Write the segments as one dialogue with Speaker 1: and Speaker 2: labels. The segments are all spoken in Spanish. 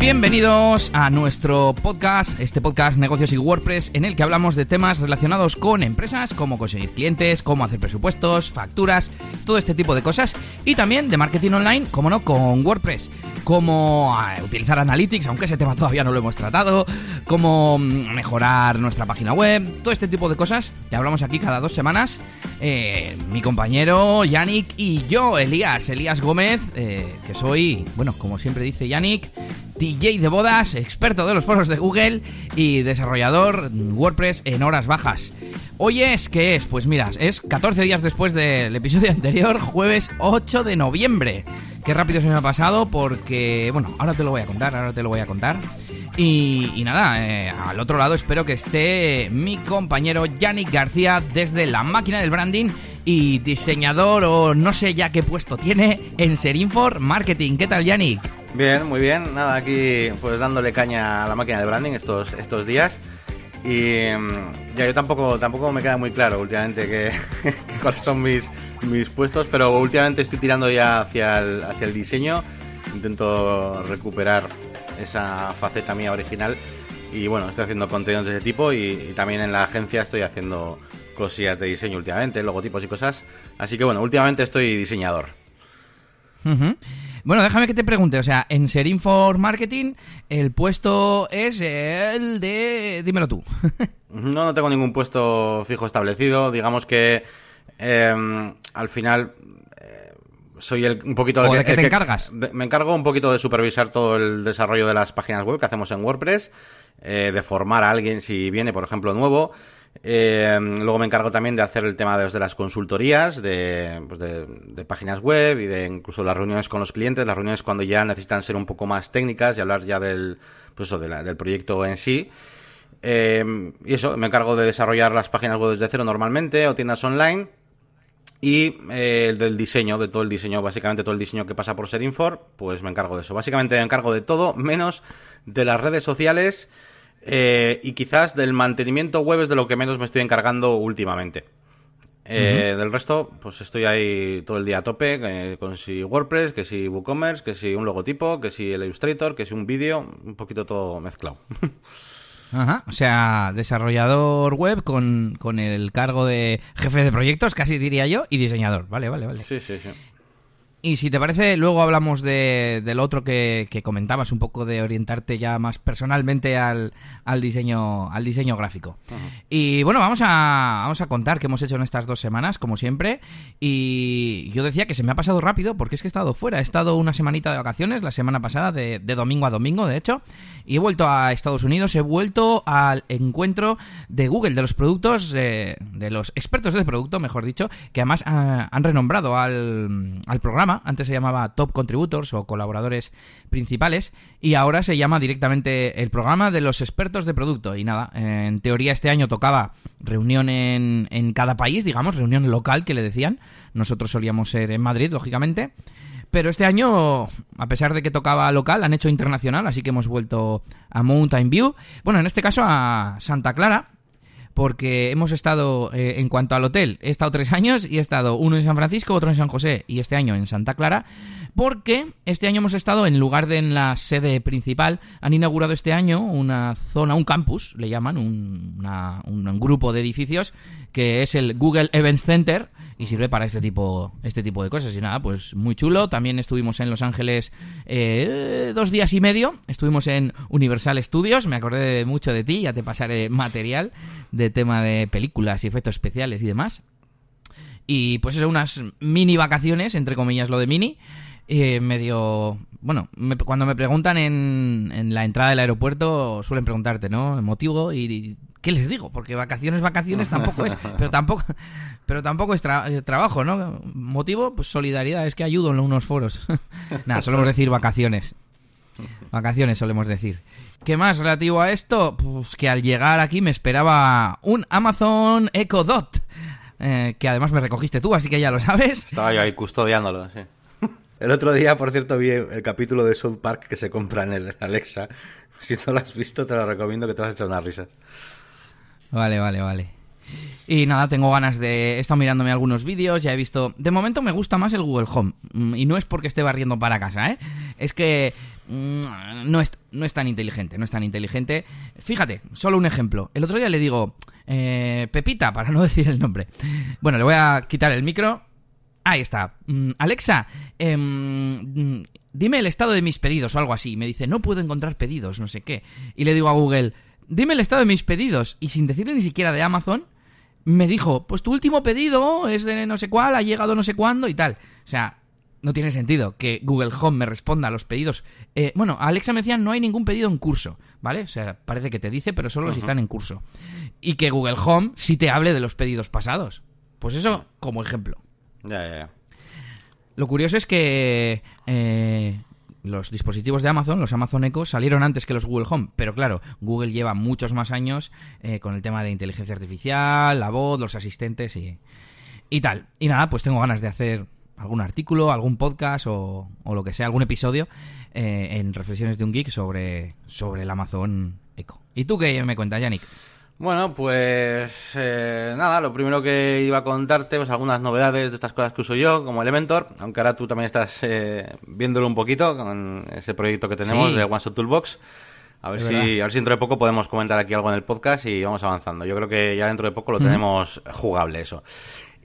Speaker 1: Bienvenidos a nuestro podcast, este podcast Negocios y WordPress, en el que hablamos de temas relacionados con empresas, cómo conseguir clientes, cómo hacer presupuestos, facturas, todo este tipo de cosas, y también de marketing online, como no, con WordPress, cómo ah, utilizar Analytics, aunque ese tema todavía no lo hemos tratado, cómo mm, mejorar nuestra página web, todo este tipo de cosas, que hablamos aquí cada dos semanas, eh, mi compañero Yannick y yo, Elías, Elías Gómez, eh, que soy, bueno, como siempre dice Yannick, DJ de bodas, experto de los foros de Google y desarrollador WordPress en horas bajas. Hoy es, ¿qué es? Pues mira, es 14 días después del episodio anterior, jueves 8 de noviembre. Qué rápido se me ha pasado porque, bueno, ahora te lo voy a contar, ahora te lo voy a contar. Y, nada, eh, al otro lado espero que esté mi compañero Yannick García desde la máquina del branding y diseñador o no sé ya qué puesto tiene en Serinfor Marketing. ¿Qué tal, Yannick?
Speaker 2: Bien, muy bien. Nada, aquí pues dándole caña a la máquina de branding estos, estos días. Y mm, ya yo tampoco, tampoco me queda muy claro últimamente que, cuáles son mis, mis puestos, pero últimamente estoy tirando ya hacia el, hacia el diseño. Intento recuperar esa faceta mía original. Y bueno, estoy haciendo contenidos de ese tipo y, también en la agencia estoy haciendo cosillas de diseño últimamente, logotipos y cosas. Así que bueno, últimamente estoy diseñador.
Speaker 1: Bueno, déjame que te pregunte, o sea, en Serinfor Marketing el puesto es el de... Dímelo tú.
Speaker 2: no, no tengo ningún puesto fijo establecido. Digamos que em, al final eh, soy el, un poquito...
Speaker 1: ¿O de qué te encargas?
Speaker 2: me encargo un poquito de supervisar todo el desarrollo de las páginas web que hacemos en WordPress, eh, de formar a alguien si viene, por ejemplo, nuevo. Eh, luego me encargo también de hacer el tema de, las consultorías, pues de, páginas web y de incluso las reuniones con los clientes, las reuniones cuando ya necesitan ser un poco más técnicas y hablar ya del, pues del proyecto en sí. Eh, y eso, me encargo de desarrollar las páginas web desde cero normalmente o tiendas online. Y eh, del diseño, de todo el diseño, básicamente todo el diseño que pasa por Serinfor, pues me encargo de eso. Básicamente me encargo de todo, menos de las redes sociales eh, y quizás del mantenimiento web es de lo que menos me estoy encargando últimamente. Eh, del resto, pues estoy ahí todo el día a tope, eh, con si WordPress, que si WooCommerce, que si un logotipo, que si el Illustrator, que si un vídeo, un poquito todo mezclado.
Speaker 1: Ajá, o sea, desarrollador web con, con el cargo de jefe de proyectos, casi diría yo, y diseñador. Vale, vale, vale.
Speaker 2: Sí, sí, sí.
Speaker 1: Y si te parece, luego hablamos de, del otro que, que, comentabas, un poco de orientarte ya más personalmente al, al diseño, al diseño gráfico. Y bueno, vamos a, vamos a contar qué hemos hecho en estas dos semanas, como siempre. Y yo decía que se me ha pasado rápido porque es que he estado fuera. He estado una semanita de vacaciones, la semana pasada, de, de domingo a domingo, de hecho. Y he vuelto a Estados Unidos, he vuelto al encuentro de Google, de los productos, eh, de los expertos de producto, mejor dicho, que además ah, han renombrado al, al programa antes se llamaba Top Contributors o colaboradores principales, y ahora se llama directamente el programa de los expertos de producto. Y nada, en teoría este año tocaba reunión en, en cada país, digamos, reunión local que le decían. Nosotros solíamos ser en Madrid, lógicamente. Pero este año, a pesar de que tocaba local, han hecho internacional, así que hemos vuelto a Mountain View. Bueno, en este caso a Santa Clara, porque hemos estado, eh, en cuanto al hotel, he estado tres años y he estado uno en San Francisco, otro en San José y este año en Santa Clara, porque este año hemos estado en lugar de en la sede principal, han inaugurado este año una zona, un campus, le llaman, un, un grupo de edificios, que es el Google Events Center, y sirve para este tipo, este tipo de cosas. Y nada, pues muy chulo. También estuvimos en Los Ángeles eh, dos días y medio. Estuvimos en Universal Studios. Me acordé mucho de ti. Ya te pasaré material de tema de películas y efectos especiales y demás. Y pues eso, unas mini vacaciones, entre comillas lo de mini. Eh, medio. Bueno, cuando me preguntan en, en la entrada del aeropuerto, suelen preguntarte, ¿no? El motivo y ¿qué les digo? Porque vacaciones, vacaciones tampoco es, pero tampoco, pero tampoco es eh, trabajo, ¿no? Motivo, pues solidaridad, es que ayudo en unos foros. Nada, solemos decir vacaciones. Vacaciones solemos decir. ¿Qué más relativo a esto? Pues que al llegar aquí me esperaba un Amazon Echo Dot, eh, que además me recogiste tú, así que ya lo sabes.
Speaker 2: Estaba yo ahí custodiándolo, sí. El otro día, por cierto, vi el capítulo de South Park que se compra en el Alexa. Si no lo has visto, te lo recomiendo que te vas a echar una risa.
Speaker 1: Vale, vale, vale. Y nada, tengo ganas de... He estado mirándome algunos vídeos, ya he visto... De momento me gusta más el Google Home. Mm, Y no es porque esté barriendo para casa, ¿eh? Es que mm, no es, no es tan inteligente, no es tan inteligente. Fíjate, solo un ejemplo. El otro día le digo, eh, Pepita, para no decir el nombre. Bueno, le voy a quitar el micro. Ahí está. Mm, Alexa, em, dime el estado de mis pedidos o algo así. Me dice, no puedo encontrar pedidos, no sé qué. Y le digo a Google, dime el estado de mis pedidos. Y sin decirle ni siquiera de Amazon, me dijo, pues tu último pedido es de no sé cuál, ha llegado no sé cuándo y tal. O sea, no tiene sentido que Google Home me responda a los pedidos. Eh, bueno, Alexa me decía, no hay ningún pedido en curso, ¿vale? O sea, parece que te dice, pero solo si están en curso. Y que Google Home sí te hable de los pedidos pasados. Pues eso como ejemplo.
Speaker 2: Ya, ya, ya.
Speaker 1: Lo curioso es que eh, los dispositivos de Amazon, los Amazon Echo, salieron antes que los Google Home. Pero claro, Google lleva muchos más años eh, con el tema de inteligencia artificial, la voz, los asistentes y, y tal. Y nada, pues tengo ganas de hacer algún artículo, algún podcast o, o lo que sea, algún episodio eh, en Reflexiones de un Geek sobre, sobre el Amazon Echo. ¿Y tú qué me cuentas, Yannick?
Speaker 2: Bueno, pues eh, nada, lo primero que iba a contarte, pues algunas novedades de estas cosas que uso yo, como Elementor, aunque ahora tú también estás eh, viéndolo un poquito con ese proyecto que tenemos
Speaker 1: Sí.
Speaker 2: de One Shot Toolbox. A ver,
Speaker 1: Es
Speaker 2: si,
Speaker 1: verdad.
Speaker 2: a ver si dentro de poco podemos comentar aquí algo en el podcast y vamos avanzando. Yo creo que ya dentro de poco lo tenemos jugable eso.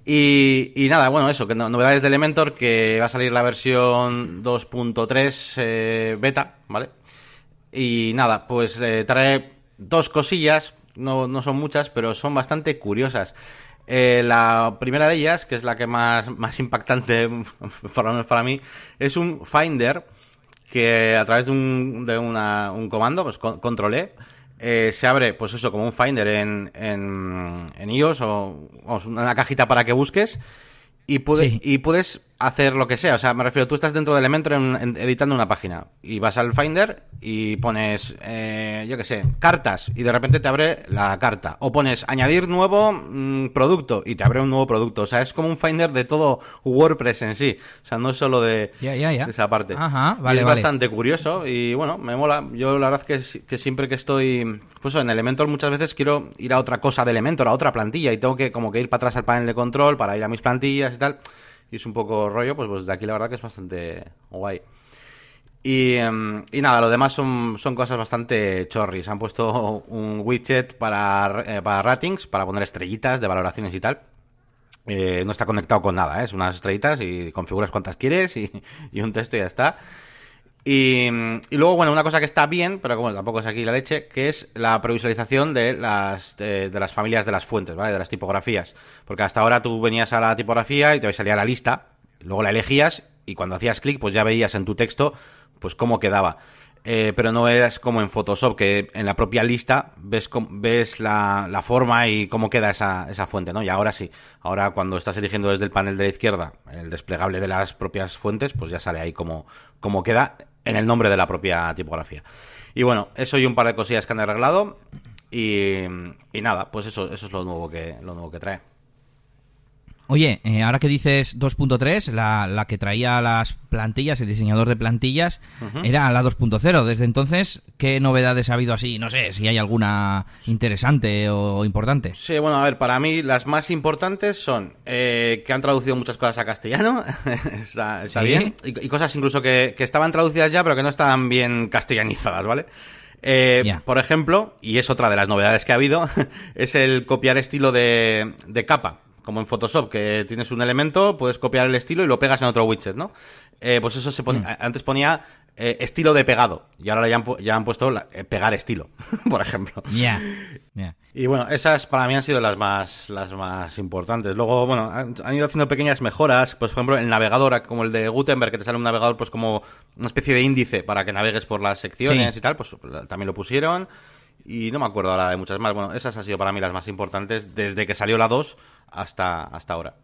Speaker 2: Y, y nada, bueno, eso, que no- novedades de Elementor, que va a salir la versión 2.3 eh, beta, ¿vale? Y nada, pues eh, trae dos cosillas, no, no son muchas, pero son bastante curiosas. Eh, la primera de ellas, que es la que más, más impactante, menos para mí, es un Finder que a través de un, de una- un comando, pues con- control E, eh, se abre, pues eso, como un Finder en, en, en iOS o, o una cajita para que busques y, puede-
Speaker 1: Sí.
Speaker 2: y puedes hacer lo que sea. O sea, me refiero, tú estás dentro de Elementor en- en- editando una página y vas al Finder y pones, eh, yo qué sé, cartas y de repente te abre la carta. O pones añadir nuevo mm, producto y te abre un nuevo producto. O sea, es como un Finder de todo WordPress en sí. O sea, no es solo de, esa parte.
Speaker 1: Ajá,
Speaker 2: Y
Speaker 1: vale,
Speaker 2: es
Speaker 1: vale.
Speaker 2: bastante curioso y bueno, me mola. Yo la verdad es que, que siempre que estoy, pues en Elementor muchas veces quiero ir a otra cosa de Elementor, a otra plantilla y tengo que como que ir para atrás al panel de control para ir a mis plantillas y tal. Y es un poco rollo, pues, pues de aquí la verdad que es bastante guay. Y, em, y nada, lo demás son, son cosas bastante chorris. Han puesto un widget para, eh, para ratings, para poner estrellitas de valoraciones y tal. Eh, no está conectado con nada, ¿eh? es unas estrellitas y configuras cuantas quieres y, y un texto y ya está. Y, luego, bueno, una cosa que está bien, pero como tampoco es aquí la leche, que es la previsualización de las, de, las familias de las fuentes, ¿vale? De las tipografías. Porque hasta ahora tú venías a la tipografía y te salía la lista, luego la elegías y cuando hacías clic, pues ya veías en tu texto, pues cómo quedaba. Eh, pero no es como en Photoshop, que en la propia lista ves, ves la, la forma y cómo queda esa, esa fuente, ¿no? Y ahora sí. Ahora cuando estás eligiendo desde el panel de la izquierda el desplegable de las propias fuentes, pues ya sale ahí cómo, cómo queda en el nombre de la propia tipografía. Y bueno, eso y un par de cosillas que han arreglado. Y, y nada, pues eso, eso es lo nuevo que, lo nuevo que trae.
Speaker 1: Oye, eh, ahora que dices 2.3, la, la que traía las plantillas, el diseñador de plantillas, era la 2.0. Desde entonces, ¿qué novedades ha habido así? No sé, si hay alguna interesante o importante.
Speaker 2: Sí, bueno, a ver, para mí las más importantes son eh, que han traducido muchas cosas a castellano, está, está
Speaker 1: Sí.
Speaker 2: bien, y, y cosas incluso que, que estaban traducidas ya, pero que no estaban bien castellanizadas, ¿vale? Eh. Por ejemplo, y es otra de las novedades que ha habido, es el copiar estilo de, de capa, como en Photoshop, que tienes un elemento, puedes copiar el estilo y lo pegas en otro widget, ¿no? Eh, pues eso se pone,
Speaker 1: Mm.
Speaker 2: antes ponía eh, estilo de pegado, y ahora ya han, ya han puesto la- eh, pegar estilo, por ejemplo.
Speaker 1: Ya.
Speaker 2: Y bueno, esas para mí han sido las más, las más importantes. Luego, bueno, han, han ido haciendo pequeñas mejoras. Pues, por ejemplo, el navegador, como el de Gutenberg, que te sale un navegador, pues como una especie de índice para que navegues por las secciones
Speaker 1: Sí.
Speaker 2: y tal, pues también lo pusieron. Y no me acuerdo ahora de muchas más. Bueno, esas han sido para mí las más importantes desde que salió la 2 hasta, hasta ahora.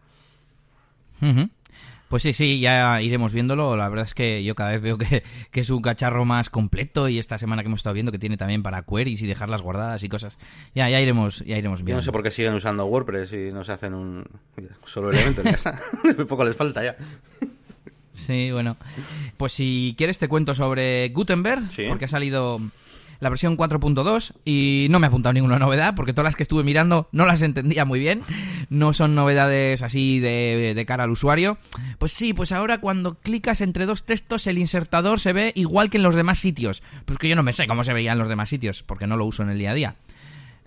Speaker 1: Pues sí, sí, ya iremos viéndolo. La verdad es que yo cada vez veo que, que es un cacharro más completo y esta semana que hemos estado viendo que tiene también para queries y dejarlas guardadas y cosas. Ya, ya iremos, ya iremos
Speaker 2: Yo
Speaker 1: viendo.
Speaker 2: no sé por qué siguen usando WordPress y no se hacen un solo elemento. ya está. Muy poco les falta ya.
Speaker 1: Sí, bueno. Pues si quieres te cuento sobre Gutenberg,
Speaker 2: Sí.
Speaker 1: porque ha salido la versión 4.2 y no me ha apuntado ninguna novedad porque todas las que estuve mirando no las entendía muy bien. No son novedades así de, de cara al usuario. Pues sí, pues ahora cuando clicas entre dos textos el insertador se ve igual que en los demás sitios. Pues que yo no me sé cómo se veía en los demás sitios porque no lo uso en el día a día.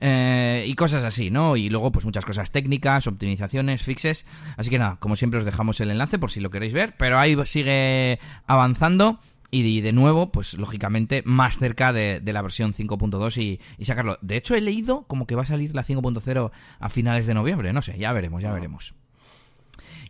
Speaker 1: Eh, y cosas así, ¿no? Y luego, pues muchas cosas técnicas, optimizaciones, fixes. Así que nada, como siempre os dejamos el enlace por si lo queréis ver. Pero ahí sigue avanzando. Y de, nuevo, pues lógicamente, más cerca de, la versión 5.2 y, y, sacarlo. De hecho, he leído como que va a salir la 5.0 a finales de noviembre. No sé, ya veremos, ya veremos.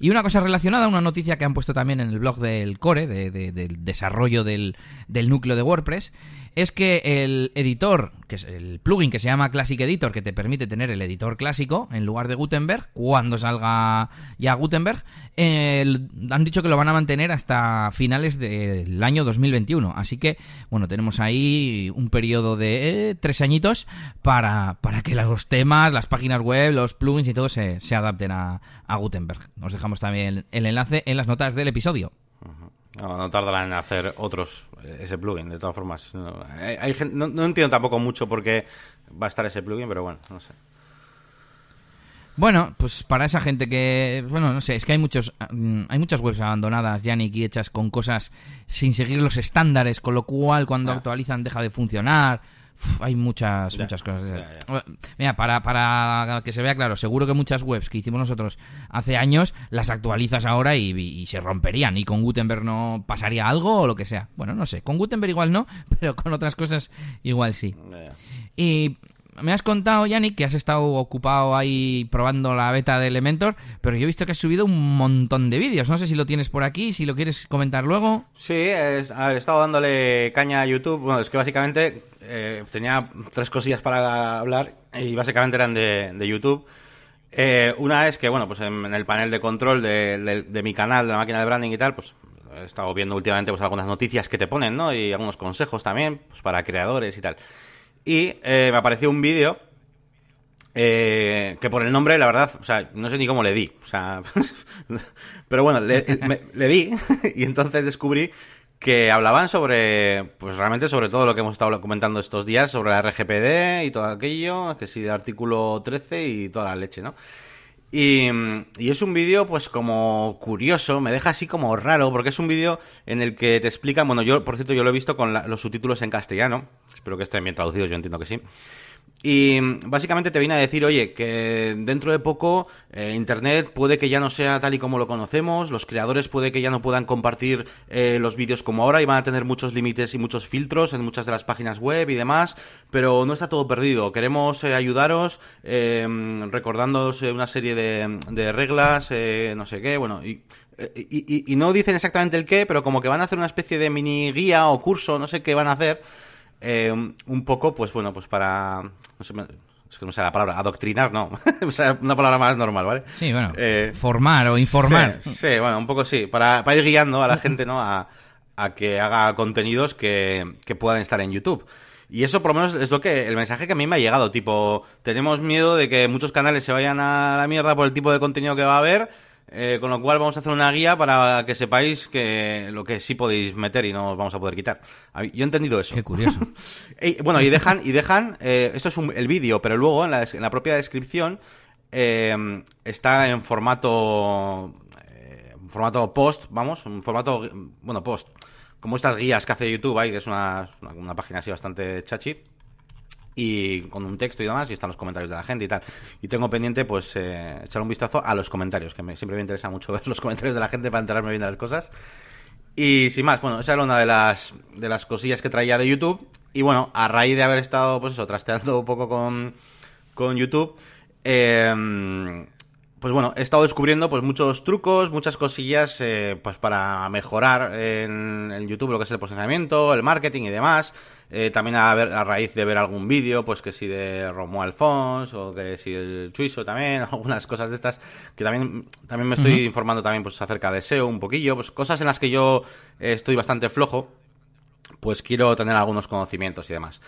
Speaker 1: Y una cosa relacionada, una noticia que han puesto también en el blog del Core, del desarrollo del, del núcleo de WordPress, es que el editor, que es el plugin que se llama Classic Editor, que te permite tener el editor clásico en lugar de Gutenberg, cuando salga ya Gutenberg, han dicho que lo van a mantener hasta finales del año 2021. Así que, bueno, tenemos ahí un periodo de eh, tres añitos para, para que los temas, las páginas web, los plugins y todo se, se adapten a, a Gutenberg. Os dejamos también el enlace en las notas del episodio.
Speaker 2: No, tardarán en hacer otros eh, ese plugin, de todas formas. No, hay, no, entiendo tampoco mucho por qué va a estar ese plugin, pero bueno, no sé.
Speaker 1: Bueno, pues para esa gente que, bueno, no sé, es que hay muchos, mm, hay muchas webs abandonadas, ya ni hechas con cosas sin seguir los estándares, con lo cual cuando ah. actualizan deja de funcionar hay muchas, muchas cosas. Mira, para, para que se vea claro, seguro que muchas webs que hicimos nosotros hace años las actualizas ahora y, se romperían. Y con Gutenberg no pasaría algo o lo que sea. Bueno, no sé. Con Gutenberg igual no, pero con otras cosas igual sí. Y me has contado, Yannick, que has estado ocupado ahí probando la beta de Elementor, pero yo he visto que has subido un montón de vídeos. No sé si lo tienes por aquí, si lo quieres comentar luego.
Speaker 2: Sí, he estado dándole caña a YouTube. Bueno, es que básicamente eh, tenía tres cosillas para hablar y básicamente eran de, YouTube. Eh, una es que, bueno, pues en, el panel de control de, de, mi canal, de la máquina de branding y tal, pues he estado viendo últimamente pues algunas noticias que te ponen, ¿no? Y algunos consejos también, pues para creadores y tal. Y eh, me apareció un vídeo eh, que por el nombre, la verdad, o sea, no sé ni cómo le di. O sea, pero bueno, le, di y entonces descubrí que hablaban sobre, pues realmente sobre todo lo que hemos estado comentando estos días, sobre la RGPD y todo aquello, que sí, el artículo 13 y toda la leche, ¿no? Y, y, es un vídeo, pues, como curioso, me deja así como raro, porque es un vídeo en el que te explican, bueno, yo, por cierto, yo lo he visto con los subtítulos en castellano, espero que estén bien traducidos, yo entiendo que sí. Y básicamente te viene a decir, oye, que dentro de poco eh, Internet puede que ya no sea tal y como lo conocemos, los creadores puede que ya no puedan compartir eh, los vídeos como ahora y van a tener muchos límites y muchos filtros en muchas de las páginas web y demás, pero no está todo perdido. Queremos eh, ayudaros recordándoos una serie de, de reglas, no sé qué, bueno, y, y, y no dicen exactamente el qué, pero como que van a hacer una especie de mini guía o curso, no sé qué van a hacer eh, un poco, pues bueno, pues para... No sé, es que no sé la palabra, adoctrinar, no. o sea, una palabra más normal, ¿vale?
Speaker 1: Sí, bueno. Eh, formar o informar.
Speaker 2: Sí, bueno, un poco sí. Para, para ir guiando a la gente, ¿no? A, a que haga contenidos que, que puedan estar en YouTube. Y eso por lo menos es lo que el mensaje que a mí me ha llegado, tipo, tenemos miedo de que muchos canales se vayan a la mierda por el tipo de contenido que va a haber eh, con lo cual vamos a hacer una guía para que sepáis que lo que sí podéis meter y no os vamos a poder quitar. Yo he entendido eso.
Speaker 1: Qué curioso.
Speaker 2: bueno, y dejan, y dejan, eh, esto es el vídeo, pero luego en la, propia descripción eh, está en formato, formato post, vamos, un formato, bueno, post, como estas guías que hace YouTube ahí, que es una, una página así bastante chachi y con un texto y demás, y están los comentarios de la gente y tal. Y tengo pendiente, pues, eh, echar un vistazo a los comentarios, que siempre me interesa mucho ver los comentarios de la gente para enterarme bien de las cosas. Y sin más, bueno, esa era una de las, de las cosillas que traía de YouTube. Y bueno, a raíz de haber estado, pues eso, trasteando un poco con, con YouTube, eh, pues bueno, he estado descubriendo pues muchos trucos, muchas cosillas eh, pues para mejorar en, YouTube lo que es el posicionamiento, el marketing y demás. Eh, también a, ver, a raíz de ver algún vídeo, pues que si de Romo Alfons o que si el Suizo también, algunas cosas de estas que también también me estoy informando también pues acerca de SEO un poquillo, pues cosas en las que yo estoy bastante flojo, pues quiero tener algunos conocimientos y demás.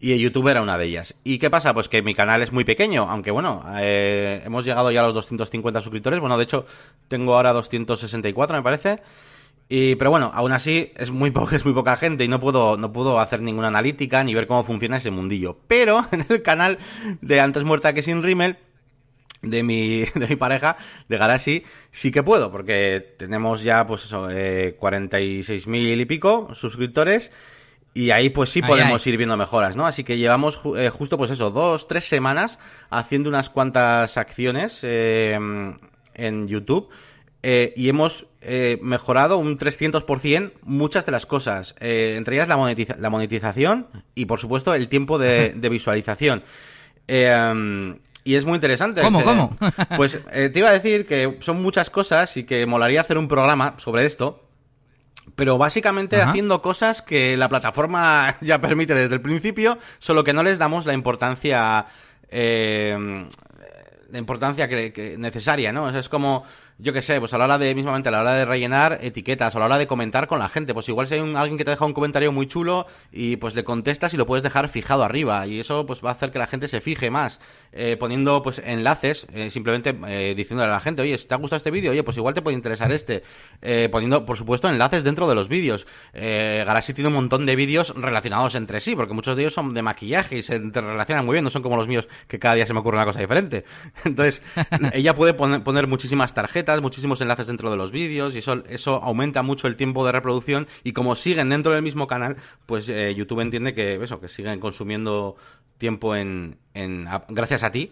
Speaker 2: Y YouTube era una de ellas. ¿Y qué pasa? Pues que mi canal es muy pequeño, aunque bueno, eh, hemos llegado ya a los 250 suscriptores. Bueno, de hecho, tengo ahora 264, me parece. Y, pero bueno, aún así es muy, poca, es muy poca gente y no puedo, no puedo hacer ninguna analítica ni ver cómo funciona ese mundillo. Pero en el canal de Antes Muerta que Sin Rimmel, de mi, de mi pareja, de Garashi, sí que puedo, porque tenemos ya, pues eso, eh, 46.000 y pico suscriptores. Y ahí pues sí podemos ir viendo mejoras, ¿no? Así que llevamos eh, justo pues eso, dos, tres semanas haciendo unas cuantas acciones eh, en YouTube eh, y hemos eh, mejorado un 300% muchas de las cosas, entre ellas la, la, monetización y por supuesto el tiempo de, de visualización. Eh, y es muy interesante.
Speaker 1: ¿Cómo, cómo?
Speaker 2: pues te iba a decir que son muchas cosas y que molaría hacer un programa sobre esto, pero básicamente Ajá. haciendo cosas que la plataforma ya permite desde el principio, solo que no les damos la importancia eh, la importancia que, que necesaria, ¿no? O sea, es como yo qué sé, pues a la hora de, mismamente a la hora de rellenar etiquetas, o a la hora de comentar con la gente, pues igual si hay un, alguien que te deja un comentario muy chulo y pues le contestas y lo puedes dejar fijado arriba, y eso pues va a hacer que la gente se fije más, eh, poniendo pues enlaces, eh, simplemente eh, diciéndole a la gente, oye, si te ha gustado este vídeo, oye, pues igual te puede interesar este, eh, poniendo, por supuesto, enlaces dentro de los vídeos. Eh, Garaxy tiene un montón de vídeos relacionados entre sí, porque muchos de ellos son de maquillaje y se relacionan muy bien, no son como los míos que cada día se me ocurre una cosa diferente. Entonces, ella puede poner muchísimas tarjetas, muchísimos enlaces dentro de los vídeos y eso, eso aumenta mucho el tiempo de reproducción y como siguen dentro del mismo canal, pues eh, YouTube entiende que eso, que siguen consumiendo tiempo en, gracias a ti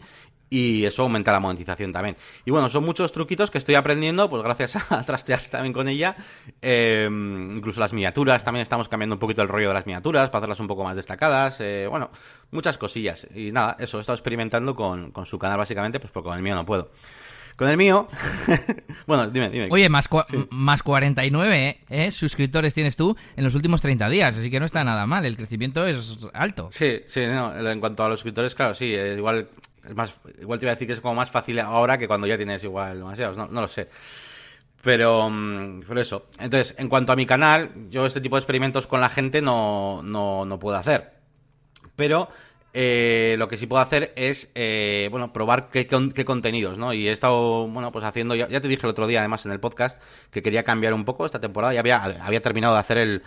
Speaker 2: y eso aumenta la monetización también. Y bueno, son muchos truquitos que estoy aprendiendo, pues gracias a trastear también con ella. Eh, incluso las miniaturas, también estamos cambiando un poquito el rollo de las miniaturas para hacerlas un poco más destacadas. Eh, bueno, muchas cosillas. Y nada, eso, he estado experimentando con, con su canal básicamente, pues porque con el mío no puedo. Con el mío. bueno, dime, dime.
Speaker 1: Oye, más, sí. más 49 ¿eh? suscriptores tienes tú en los últimos 30 días, así que no está nada mal. El crecimiento es alto.
Speaker 2: Sí, sí, no, en cuanto a los suscriptores, claro, sí, es igual. Es más, igual te iba a decir que es como más fácil ahora que cuando ya tienes igual demasiados, no, no lo sé. Pero, pero eso. Entonces, en cuanto a mi canal, yo este tipo de experimentos con la gente no, no, no puedo hacer. Pero eh, lo que sí puedo hacer es, eh, bueno, probar qué, qué, contenidos, ¿no? Y he estado, bueno, pues haciendo, ya, ya, te dije el otro día, además, en el podcast, que quería cambiar un poco esta temporada. Ya había, había terminado de hacer el,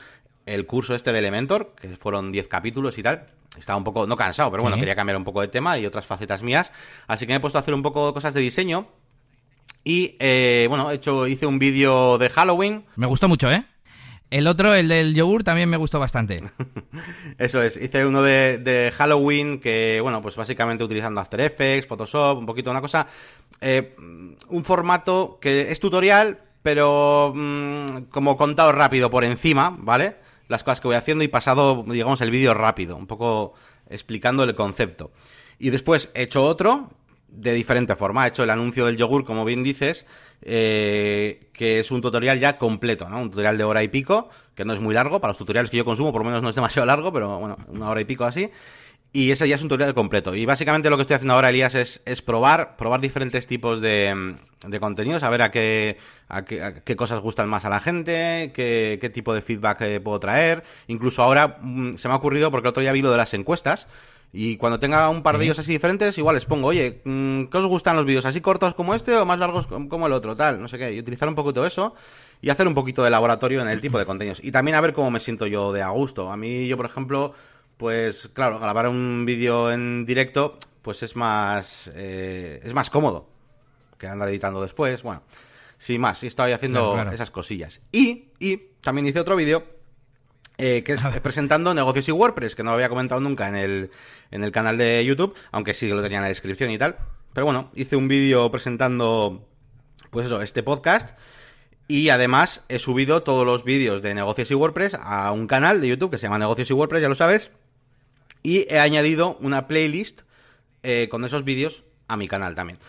Speaker 2: el curso este de Elementor, que fueron 10 capítulos y tal. Estaba un poco, no cansado, pero bueno, ¿Sí? quería cambiar un poco de tema y otras facetas mías. Así que me he puesto a hacer un poco cosas de diseño. Y, eh, bueno, he hecho, hice un vídeo de Halloween.
Speaker 1: Me gustó mucho, ¿eh? El otro, el del yogur, también me gustó bastante.
Speaker 2: Eso es, hice uno de, de, Halloween que, bueno, pues básicamente utilizando After Effects, Photoshop, un poquito una cosa. Eh, un formato que es tutorial, pero mmm, como contado rápido por encima, ¿vale? Las cosas que voy haciendo y pasado, digamos, el vídeo rápido, un poco explicando el concepto. Y después he hecho otro, de diferente forma. He hecho el anuncio del yogur, como bien dices, eh, que es un tutorial ya completo, ¿no? Un tutorial de hora y pico, que no es muy largo, para los tutoriales que yo consumo por lo menos no es demasiado largo, pero bueno, una hora y pico así. Y ese ya es un tutorial completo. Y básicamente lo que estoy haciendo ahora, Elías, es, es probar, probar diferentes tipos de, de contenidos, a ver a qué, a qué, a qué, cosas gustan más a la gente, qué, qué tipo de feedback eh, puedo traer. Incluso ahora mmm, se me ha ocurrido, porque el otro día vi lo de las encuestas, y cuando tenga un par de ellos así diferentes, igual les pongo, oye, ¿qué os gustan los vídeos? ¿Así cortos como este o más largos como el otro? Tal, no sé qué. Y utilizar un poquito eso y hacer un poquito de laboratorio en el tipo de contenidos. Y también a ver cómo me siento yo de a gusto. A mí, yo, por ejemplo, pues claro, grabar un vídeo en directo, pues es más, eh, es más cómodo que andar editando después. Bueno, sin más, y estoy haciendo claro, claro. esas cosillas. Y, y también hice otro vídeo eh, que es presentando negocios y WordPress, que no lo había comentado nunca en el, en el canal de YouTube, aunque sí lo tenía en la descripción y tal. Pero bueno, hice un vídeo presentando, pues eso, este podcast. Y además he subido todos los vídeos de negocios y WordPress a un canal de YouTube que se llama Negocios y WordPress, ya lo sabes. Y he añadido una playlist eh, con esos vídeos a mi canal también.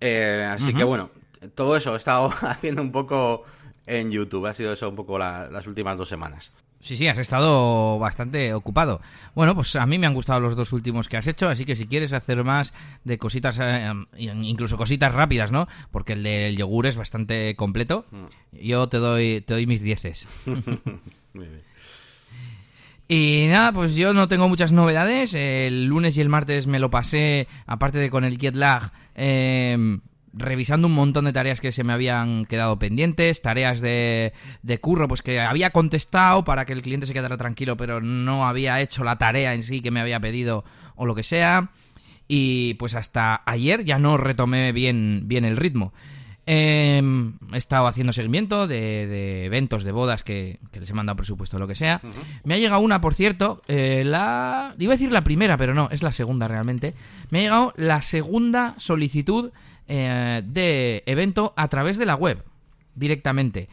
Speaker 2: Eh, así uh -huh. que bueno, todo eso he estado haciendo un poco en YouTube. Ha sido eso un poco la, las últimas dos semanas.
Speaker 1: Sí, sí, has estado bastante ocupado. Bueno, pues a mí me han gustado los dos últimos que has hecho, así que si quieres hacer más de cositas, eh, incluso cositas rápidas, ¿no? Porque el del yogur es bastante completo. Yo te doy, te doy mis dieces. Muy bien. Y nada, pues yo no tengo muchas novedades. El lunes y el martes me lo pasé, aparte de con el jet lag, eh, revisando un montón de tareas que se me habían quedado pendientes, tareas de, de curro, pues que había contestado para que el cliente se quedara tranquilo, pero no había hecho la tarea en sí que me había pedido o lo que sea. Y pues hasta ayer ya no retomé bien, bien el ritmo. Em, he estado haciendo seguimiento de, eventos, de bodas que, les he mandado presupuesto, lo que sea. Me ha llegado una, por cierto, eh, la... Iba a decir la primera, pero no, es la segunda realmente. Me ha llegado la segunda solicitud eh, de evento a través de la web, directamente.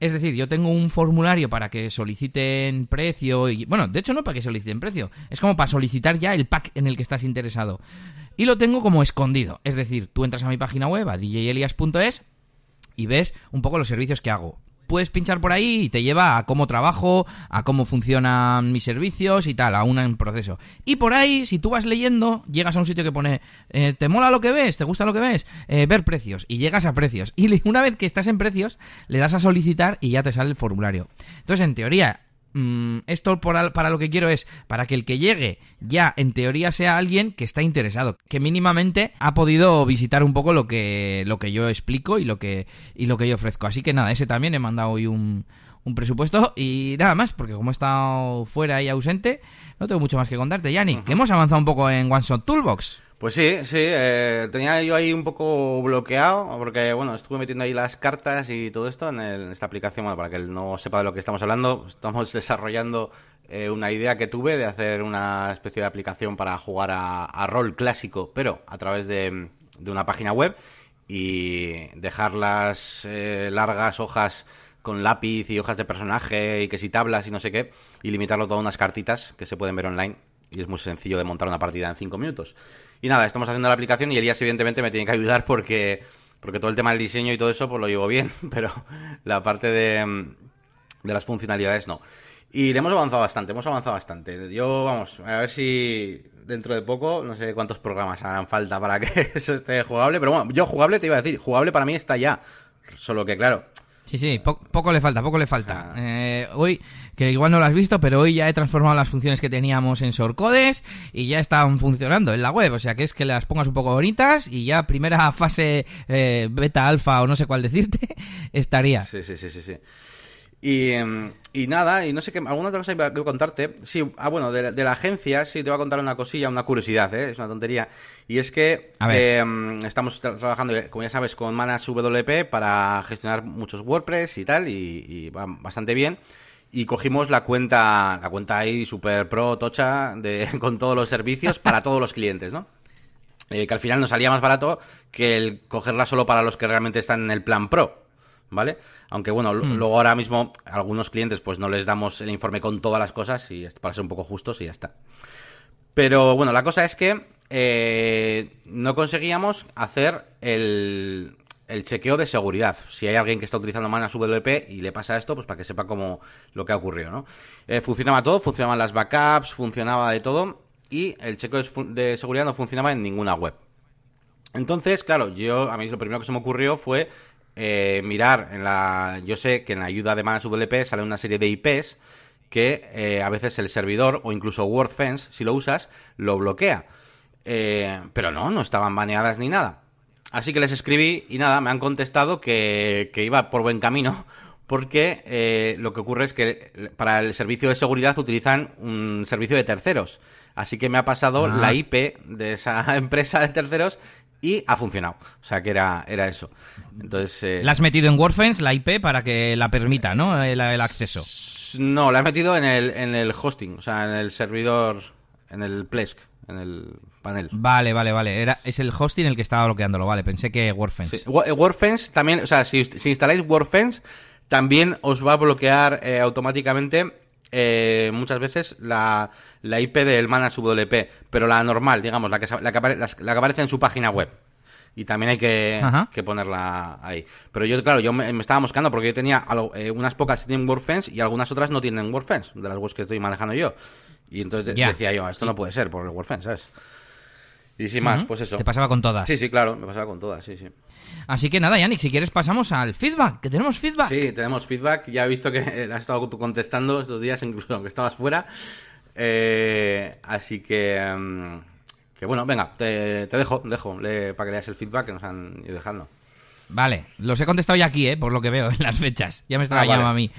Speaker 1: Es decir, yo tengo un formulario para que soliciten precio. Bueno, de hecho no para que soliciten precio, es como para solicitar ya el pack en el que estás interesado. Y lo tengo como escondido. Es decir, tú entras a mi página web, a djelias.es, y ves un poco los servicios que hago puedes pinchar por ahí y te lleva a cómo trabajo, a cómo funcionan mis servicios y tal, a un proceso. Y por ahí, si tú vas leyendo, llegas a un sitio que pone, eh, ¿te mola lo que ves? ¿Te gusta lo que ves? Eh, ver precios. Y llegas a precios. Y una vez que estás en precios, le das a solicitar y ya te sale el formulario. Entonces, en teoría, Mm, esto para lo que quiero es para que el que llegue ya en teoría sea alguien que está interesado, que mínimamente ha podido visitar un poco lo que, lo que yo explico y lo que, y lo que yo ofrezco. Así que nada, ese también he mandado hoy un, un presupuesto y nada más, porque como he estado fuera y ausente, no tengo mucho más que contarte, Yanni, que hemos avanzado un poco en One Shot Toolbox.
Speaker 2: Pues sí, sí, eh, tenía yo ahí un poco bloqueado, porque bueno, estuve metiendo ahí las cartas y todo esto en, esta aplicación, bueno, para que él no sepa de lo que estamos hablando, estamos desarrollando eh, una idea que tuve de hacer una especie de aplicación para jugar a, rol clásico, pero a través de, una página web y dejar las eh, largas hojas con lápiz y hojas de personaje y que si tablas y no sé qué, y limitarlo todo a unas cartitas que se pueden ver online y es muy sencillo de montar una partida en 5 minutos. Y nada, estamos haciendo la aplicación y Elías evidentemente me tiene que ayudar porque, porque todo el tema del diseño y todo eso pues lo llevo bien, pero la parte de, de las funcionalidades no. Y le hemos avanzado bastante, hemos avanzado bastante. Yo, vamos, a ver si dentro de poco, no sé cuántos programas harán falta para que eso esté jugable, pero bueno, yo jugable te iba a decir, jugable para mí está ya. Solo que, claro,
Speaker 1: Sí, sí, poco le falta, poco le falta. Eh, hoy, que igual no lo has visto, pero hoy ya he transformado las funciones que teníamos en Sorcodes y ya están funcionando en la web. O sea, que es que las pongas un poco bonitas y ya primera fase eh, beta, alfa o no sé cuál decirte, estaría.
Speaker 2: Sí, sí, sí, sí. sí. Y, em, y, nada, y no sé qué, alguna otra cosa iba a contarte. Sí, ah, bueno, de, la agencia, sí, te voy a contar una cosilla, una curiosidad, ¿eh? es una tontería. Y es que em, estamos trabajando, como ya sabes, con Manage WP para gestionar muchos WordPress y tal, y, va bastante bien. Y cogimos la cuenta, la cuenta ahí super pro, tocha, de, con todos los servicios para todos los clientes, ¿no? Eh, que al final nos salía más barato que el cogerla solo para los que realmente están en el plan pro. ¿Vale? Aunque bueno, hmm. luego ahora mismo algunos clientes pues no les damos el informe con todas las cosas y para ser un poco justos y ya está. Pero bueno, la cosa es que eh, no conseguíamos hacer el, el chequeo de seguridad. Si hay alguien que está utilizando Manas WP y le pasa esto, pues para que sepa cómo lo que ha ocurrido, ¿no? Eh, funcionaba todo, funcionaban las backups, funcionaba de todo y el chequeo de seguridad no funcionaba en ninguna web. Entonces, claro, yo a mí lo primero que se me ocurrió fue eh, mirar en la. Yo sé que en la ayuda de Manas WP sale una serie de IPs que eh, a veces el servidor o incluso WordFence, si lo usas, lo bloquea. Eh, pero no, no estaban baneadas ni nada. Así que les escribí y nada, me han contestado que, iba por buen camino porque lo que ocurre es que para el servicio de seguridad utilizan un servicio de terceros. Así que me ha pasado ah. la IP de esa empresa de terceros y ha funcionado. O sea que era, era eso. Entonces,
Speaker 1: eh... ¿La has metido en WordFence, la IP, para que la permita, ¿no? El, acceso.
Speaker 2: No, la he metido en el, en el hosting, o sea, en el servidor, en el Plesk, en el panel.
Speaker 1: Vale, vale, vale. Era, es el hosting el que estaba bloqueándolo, vale. Pensé que WordFence.
Speaker 2: Sí. Eh, WordFence también, o sea, si, si instaláis WordFence, también os va a bloquear eh, automáticamente eh, muchas veces la, la IP del Manage WP, pero la normal, digamos, la que, la que, la que aparece en su página web. Y también hay que, que, ponerla ahí. Pero yo, claro, yo me, estaba moscando porque yo tenía eh, unas pocas que tienen WordFence y algunas otras no tienen WordFence, de las webs que estoy manejando yo. Y entonces decía yo, esto no puede ser por el WordFence, ¿sabes? Y sin más, pues eso.
Speaker 1: Te pasaba con todas.
Speaker 2: Sí, sí, claro, me pasaba con todas, sí, sí.
Speaker 1: Así que nada, Yannick, si quieres pasamos al feedback, que tenemos feedback.
Speaker 2: Sí, tenemos feedback. Ya he visto que has estado contestando estos días, incluso aunque estabas fuera. Eh, así que... Mm, que bueno, venga, te, dejo, dejo para que leas el feedback que nos han ido dejando.
Speaker 1: Vale, los he contestado ya aquí, ¿eh? por lo que veo en las fechas. Ya me está ah, a mí.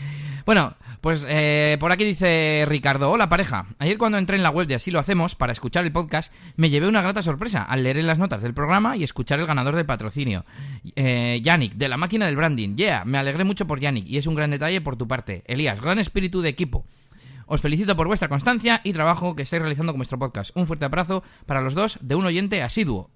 Speaker 1: Bueno, pues eh, por aquí dice Ricardo, hola pareja. Ayer cuando entré en la web de Así lo hacemos para escuchar el podcast, me llevé una grata sorpresa al leer en las notas del programa y escuchar el ganador del patrocinio. Eh, Yannick, de la máquina del branding. Yeah, me alegré mucho por Yannick y es un gran detalle por tu parte. Elías, gran espíritu de equipo. Os felicito por vuestra constancia y trabajo que estáis realizando con vuestro podcast. Un fuerte abrazo para los dos de un oyente asiduo.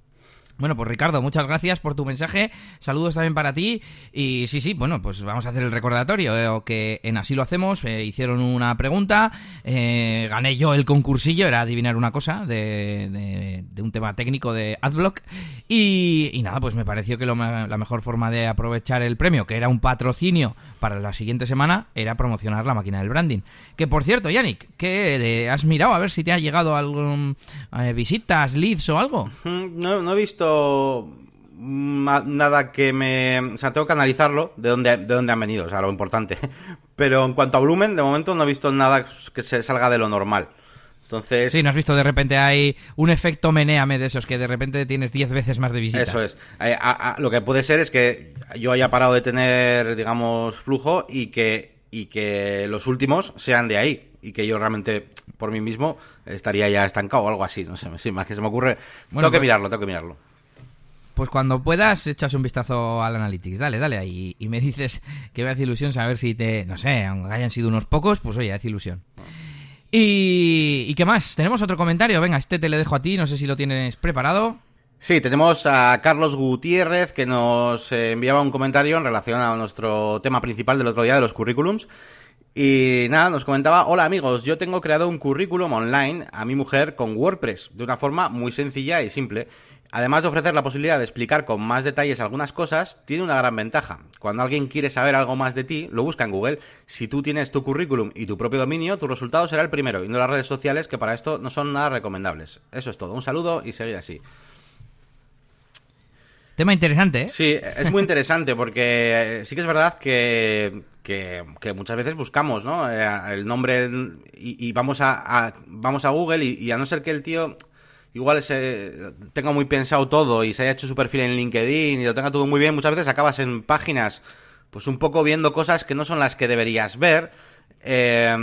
Speaker 1: Bueno, pues Ricardo, muchas gracias por tu mensaje. Saludos también para ti. Y sí, sí, bueno, pues vamos a hacer el recordatorio. Eh, que en Así lo hacemos. Eh, hicieron una pregunta. Eh, gané yo el concursillo. Era adivinar una cosa de, un tema técnico de Adblock. Y, nada, pues me pareció que la mejor forma de aprovechar el premio, que era un patrocinio para la siguiente semana, era promocionar la máquina del branding. Que por cierto, Yannick, ¿qué has mirado a ver si te ha llegado algún visitas, leads o algo?
Speaker 2: No, no he visto nada que me... O sea, tengo que analizarlo de dónde, de dónde han venido, o sea, lo importante. Pero en cuanto a volumen, de momento no he visto nada que se salga de lo normal. Entonces...
Speaker 1: Sí, no has visto de repente hay un efecto meneame de esos, que de repente tienes 10 veces más de visitas.
Speaker 2: Eso es. Eh, lo que puede ser es que yo haya parado de tener, digamos, flujo y que, y que los últimos sean de ahí. Y que yo realmente, por mí mismo, estaría ya estancado o algo así. No sé, más que se me ocurre. tengo que pues mirarlo, tengo que mirarlo.
Speaker 1: Pues cuando puedas, echas un vistazo al Analytics. Dale, dale ahí. Y me dices que me hace ilusión saber si te. No sé, aunque hayan sido unos pocos, pues oye, hace ilusión. Y, ¿Y qué más? Tenemos otro comentario. Venga, este te le dejo a ti. No sé si lo tienes preparado.
Speaker 2: Sí, tenemos a Carlos Gutiérrez que nos enviaba un comentario en relación a nuestro tema principal del otro día de los currículums. Y nada, nos comentaba, hola amigos, yo tengo creado un currículum online a mi mujer con WordPress, de una forma muy sencilla y simple. Además de ofrecer la posibilidad de explicar con más detalles algunas cosas, tiene una gran ventaja. Cuando alguien quiere saber algo más de ti, lo busca en Google. Si tú tienes tu currículum y tu propio dominio, tu resultado será el primero, y no las redes sociales, que para esto no son nada recomendables. Eso es todo. Un saludo y seguir así.
Speaker 1: Tema interesante, ¿eh?
Speaker 2: Sí, es muy interesante porque sí que es verdad que, muchas veces buscamos, ¿no? Eh, el nombre y, vamos a, vamos a Google y, a no ser que el tío igual se tenga muy pensado todo y se haya hecho su perfil en LinkedIn y lo tenga todo muy bien, muchas veces acabas en páginas pues un poco viendo cosas que no son las que deberías ver. Eh,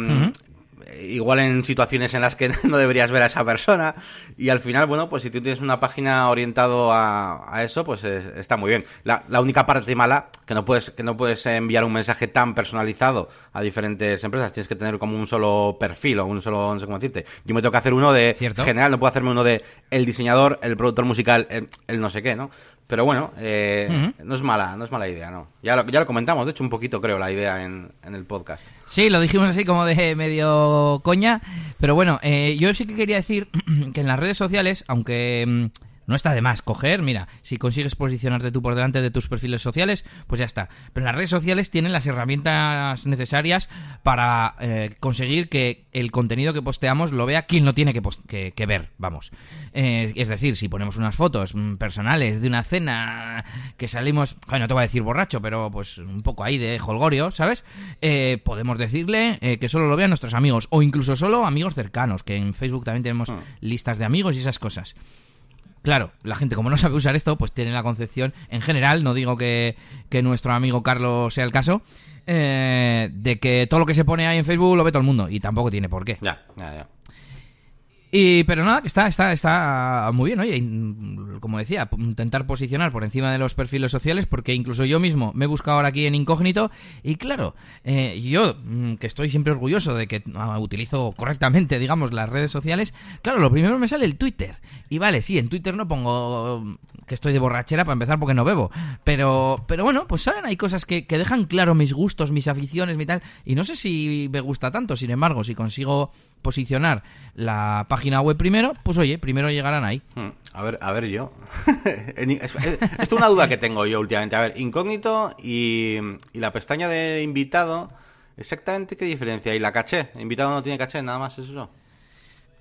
Speaker 2: igual en situaciones en las que no deberías ver a esa persona y al final, bueno, pues si tú tienes una página orientado a, eso, pues está muy bien. La, la, única parte mala, que no puedes que no puedes enviar un mensaje tan personalizado a diferentes empresas, tienes que tener como un solo perfil o un solo, no sé cómo decirte. Yo me tengo que hacer uno de general, no puedo hacerme uno de el diseñador, el productor musical, el no sé qué, ¿no? Pero bueno, eh, no es mala, no es mala idea, ¿no? Ya lo, ya lo comentamos, de hecho, un poquito creo la idea en, en el podcast.
Speaker 1: Sí, lo dijimos así como de medio coña, pero bueno, eh, yo sí que quería decir que en las redes sociales, aunque mm, no está de más coger, mira, si consigues posicionarte tú por delante de tus perfiles sociales, pues ya está. Pero las redes sociales tienen las herramientas necesarias para eh, conseguir que el contenido que posteamos lo vea quien lo tiene que, que, ver, vamos. Eh, es decir, si ponemos unas fotos mm, personales de una cena que salimos, no te voy a decir borracho, pero pues un poco ahí de holgorio, ¿sabes? Eh, podemos decirle que solo lo vean nuestros amigos o incluso solo amigos cercanos, que en Facebook también tenemos ah. listas de amigos y esas cosas. Claro, la gente como no sabe usar esto, pues tiene la concepción, en general, no digo que, nuestro amigo Carlos sea el caso, eh, de que todo lo que se pone ahí en Facebook lo ve todo el mundo, y tampoco tiene por qué.
Speaker 2: Ya, ya, ya.
Speaker 1: Y, pero nada, está, está, está muy bien, oye, como decía, intentar posicionar por encima de los perfiles sociales, porque incluso yo mismo me he buscado ahora aquí en incógnito, y claro, eh, yo, mm, que estoy siempre orgulloso de que ah, utilizo correctamente, digamos, las redes sociales, claro, lo primero me sale el Twitter. Y vale, sí, en Twitter no pongo que estoy de borrachera para empezar porque no bebo, pero, pero bueno, pues salen, hay cosas que, que dejan claro mis gustos, mis aficiones, mi tal, y no sé si me gusta tanto, sin embargo, si consigo posicionar la página web primero, pues oye, primero llegarán ahí.
Speaker 2: Hmm. A ver, a ver yo. Esto es una duda que tengo yo últimamente. A ver, incógnito y, la pestaña de invitado, exactamente qué diferencia. ¿Y la caché? ¿Invitado no tiene caché? Nada más es eso.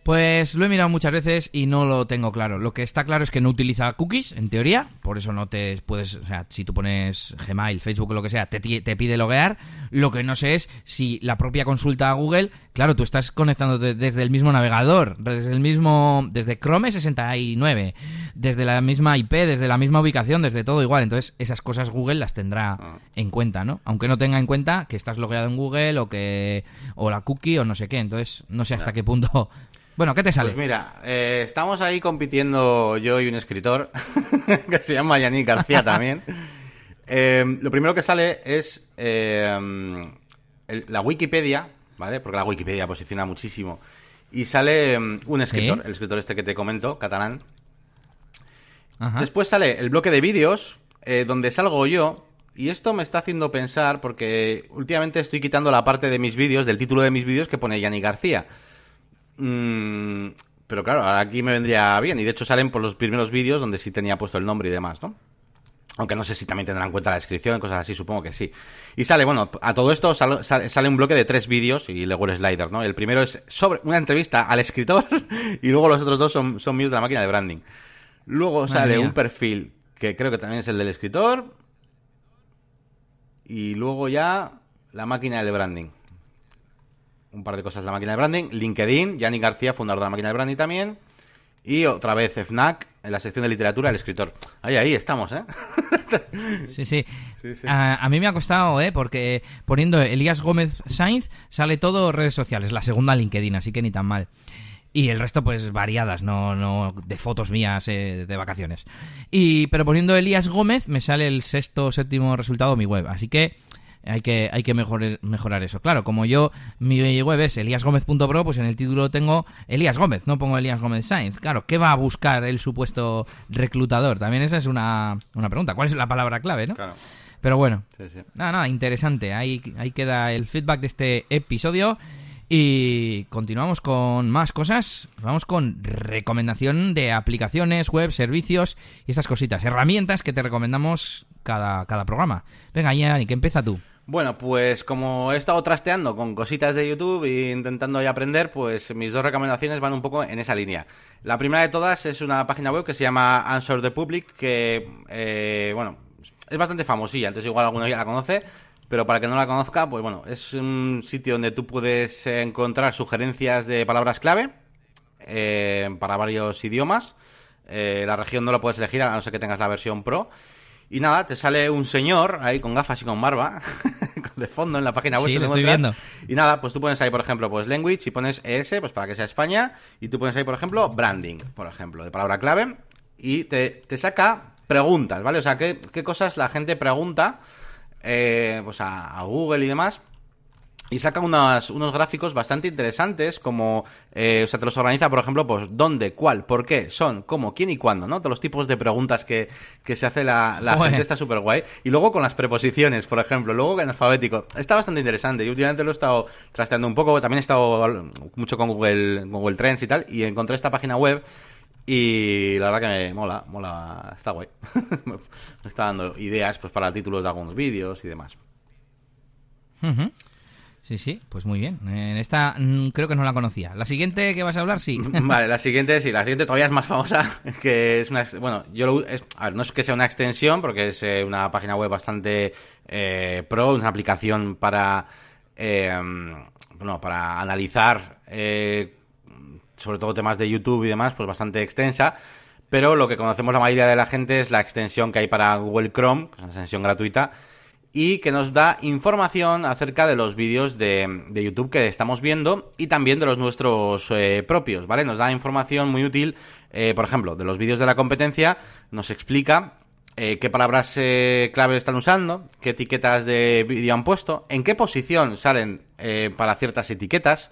Speaker 1: Pues lo he mirado muchas veces y no lo tengo claro. Lo que está claro es que no utiliza cookies, en teoría, por eso no te puedes, o sea, si tú pones Gmail, Facebook o lo que sea, te, te pide loguear. Lo que no sé es si la propia consulta a Google, claro, tú estás conectando desde el mismo navegador, desde el mismo, desde Chrome 69, desde la misma IP, desde la misma ubicación, desde todo igual. Entonces, esas cosas Google las tendrá ah. en cuenta, ¿no? Aunque no tenga en cuenta que estás logueado en Google o que, o la cookie o no sé qué. Entonces, no sé hasta qué punto bueno, ¿qué te sale?
Speaker 2: Pues mira, eh, estamos ahí compitiendo yo y un escritor que se llama Yannick García también. Eh, lo primero que sale es eh, la Wikipedia, ¿vale? Porque la Wikipedia posiciona muchísimo. Y sale un escritor, el escritor este que te comento, catalán. Después sale el bloque de vídeos, donde salgo yo. Y esto me está haciendo pensar, porque últimamente estoy quitando la parte de mis vídeos, del título de mis vídeos que pone Yannick García. Mm, pero claro, aquí me vendría bien. Y de hecho salen por los primeros vídeos donde sí tenía puesto el nombre y demás, ¿no? Aunque no sé si también tendrán en cuenta la descripción, cosas así, supongo que sí. Y sale, bueno, a todo esto sale, un bloque de tres vídeos y luego el slider, ¿no? El primero es sobre una entrevista al escritor y luego los otros dos son, son míos de la máquina de branding. Luego sale un perfil que creo que también es el del escritor. Y luego ya la máquina de branding un par de cosas de la máquina de branding. LinkedIn, Yanni García, fundador de la máquina de branding también. Y otra vez FNAC, en la sección de literatura, el escritor. Ahí, ahí estamos, ¿eh?
Speaker 1: sí, sí. A, mí me ha costado, ¿eh? Porque poniendo Elías Gómez Sainz sale todo redes sociales, la segunda LinkedIn, así que ni tan mal. Y el resto, pues variadas, no, no de fotos mías eh, de vacaciones. Y, pero poniendo Elías Gómez me sale el sexto séptimo resultado de mi web. Así que hay que, hay que mejorar, mejorar eso. Claro, como yo, mi web es eliasgomez.pro, pues en el título tengo Elías Gómez, no pongo Elías Gómez Sainz. Claro, ¿qué va a buscar el supuesto reclutador? También esa es una, una pregunta. ¿Cuál es la palabra clave, no? Claro. Pero bueno, nada, nada, interesante. Ahí, ahí queda el feedback de este episodio. Y continuamos con más cosas. Vamos con recomendación de aplicaciones, web, servicios y esas cositas. Herramientas que te recomendamos cada, cada programa. Venga, Yanni, que empieza tú.
Speaker 2: Bueno, pues como he estado trasteando con cositas de YouTube e intentando ya aprender, pues mis dos recomendaciones van un poco en esa línea. La primera de todas es una página web que se llama Answer the Public, que, eh, bueno, es bastante famosilla, entonces igual alguno ya la conoce, pero para que no la conozca, pues bueno, es un sitio donde tú puedes encontrar sugerencias de palabras clave eh, para varios idiomas. Eh, la región no lo puedes elegir a no ser que tengas la versión Pro. Y nada, te sale un señor ahí con gafas y con barba, de fondo en la página web.
Speaker 1: Sí, lo estoy viendo.
Speaker 2: Y nada, pues tú pones ahí, por ejemplo, pues language y pones ES, pues para que sea España. Y tú pones ahí, por ejemplo, branding, por ejemplo, de palabra clave. Y te, te saca preguntas, ¿vale? O sea, qué, qué cosas la gente pregunta eh, pues a, Google y demás. Y saca unos, unos gráficos bastante interesantes, como, eh, o sea, te los organiza, por ejemplo, pues dónde, cuál, por qué, son, cómo, quién y cuándo, ¿no? Todos los tipos de preguntas que, que se hace la, la gente está súper guay. Y luego con las preposiciones, por ejemplo, luego en alfabético. Está bastante interesante. Yo últimamente lo he estado trasteando un poco, también he estado mucho con Google, Google Trends y tal, y encontré esta página web y la verdad que me mola, mola, está guay. me está dando ideas pues para títulos de algunos vídeos y demás.
Speaker 1: Sí, sí, pues muy bien. En esta mm, creo que no la conocía. La siguiente que vas a hablar, sí.
Speaker 2: vale, la siguiente sí, la siguiente todavía es más famosa, que es una... Bueno, yo lo... Es, a ver, no es que sea una extensión, porque es eh, una página web bastante eh, pro, una aplicación para... Eh, bueno, para analizar eh, sobre todo temas de YouTube y demás, pues bastante extensa. Pero lo que conocemos la mayoría de la gente es la extensión que hay para Google Chrome, que es una extensión gratuita, y que nos da información acerca de los vídeos de, YouTube que estamos viendo y también de los nuestros eh, propios, ¿vale? Nos da información muy útil, eh, por ejemplo, de los vídeos de la competencia, nos explica eh, qué palabras clave están usando, qué etiquetas de vídeo han puesto, en qué posición salen para ciertas etiquetas,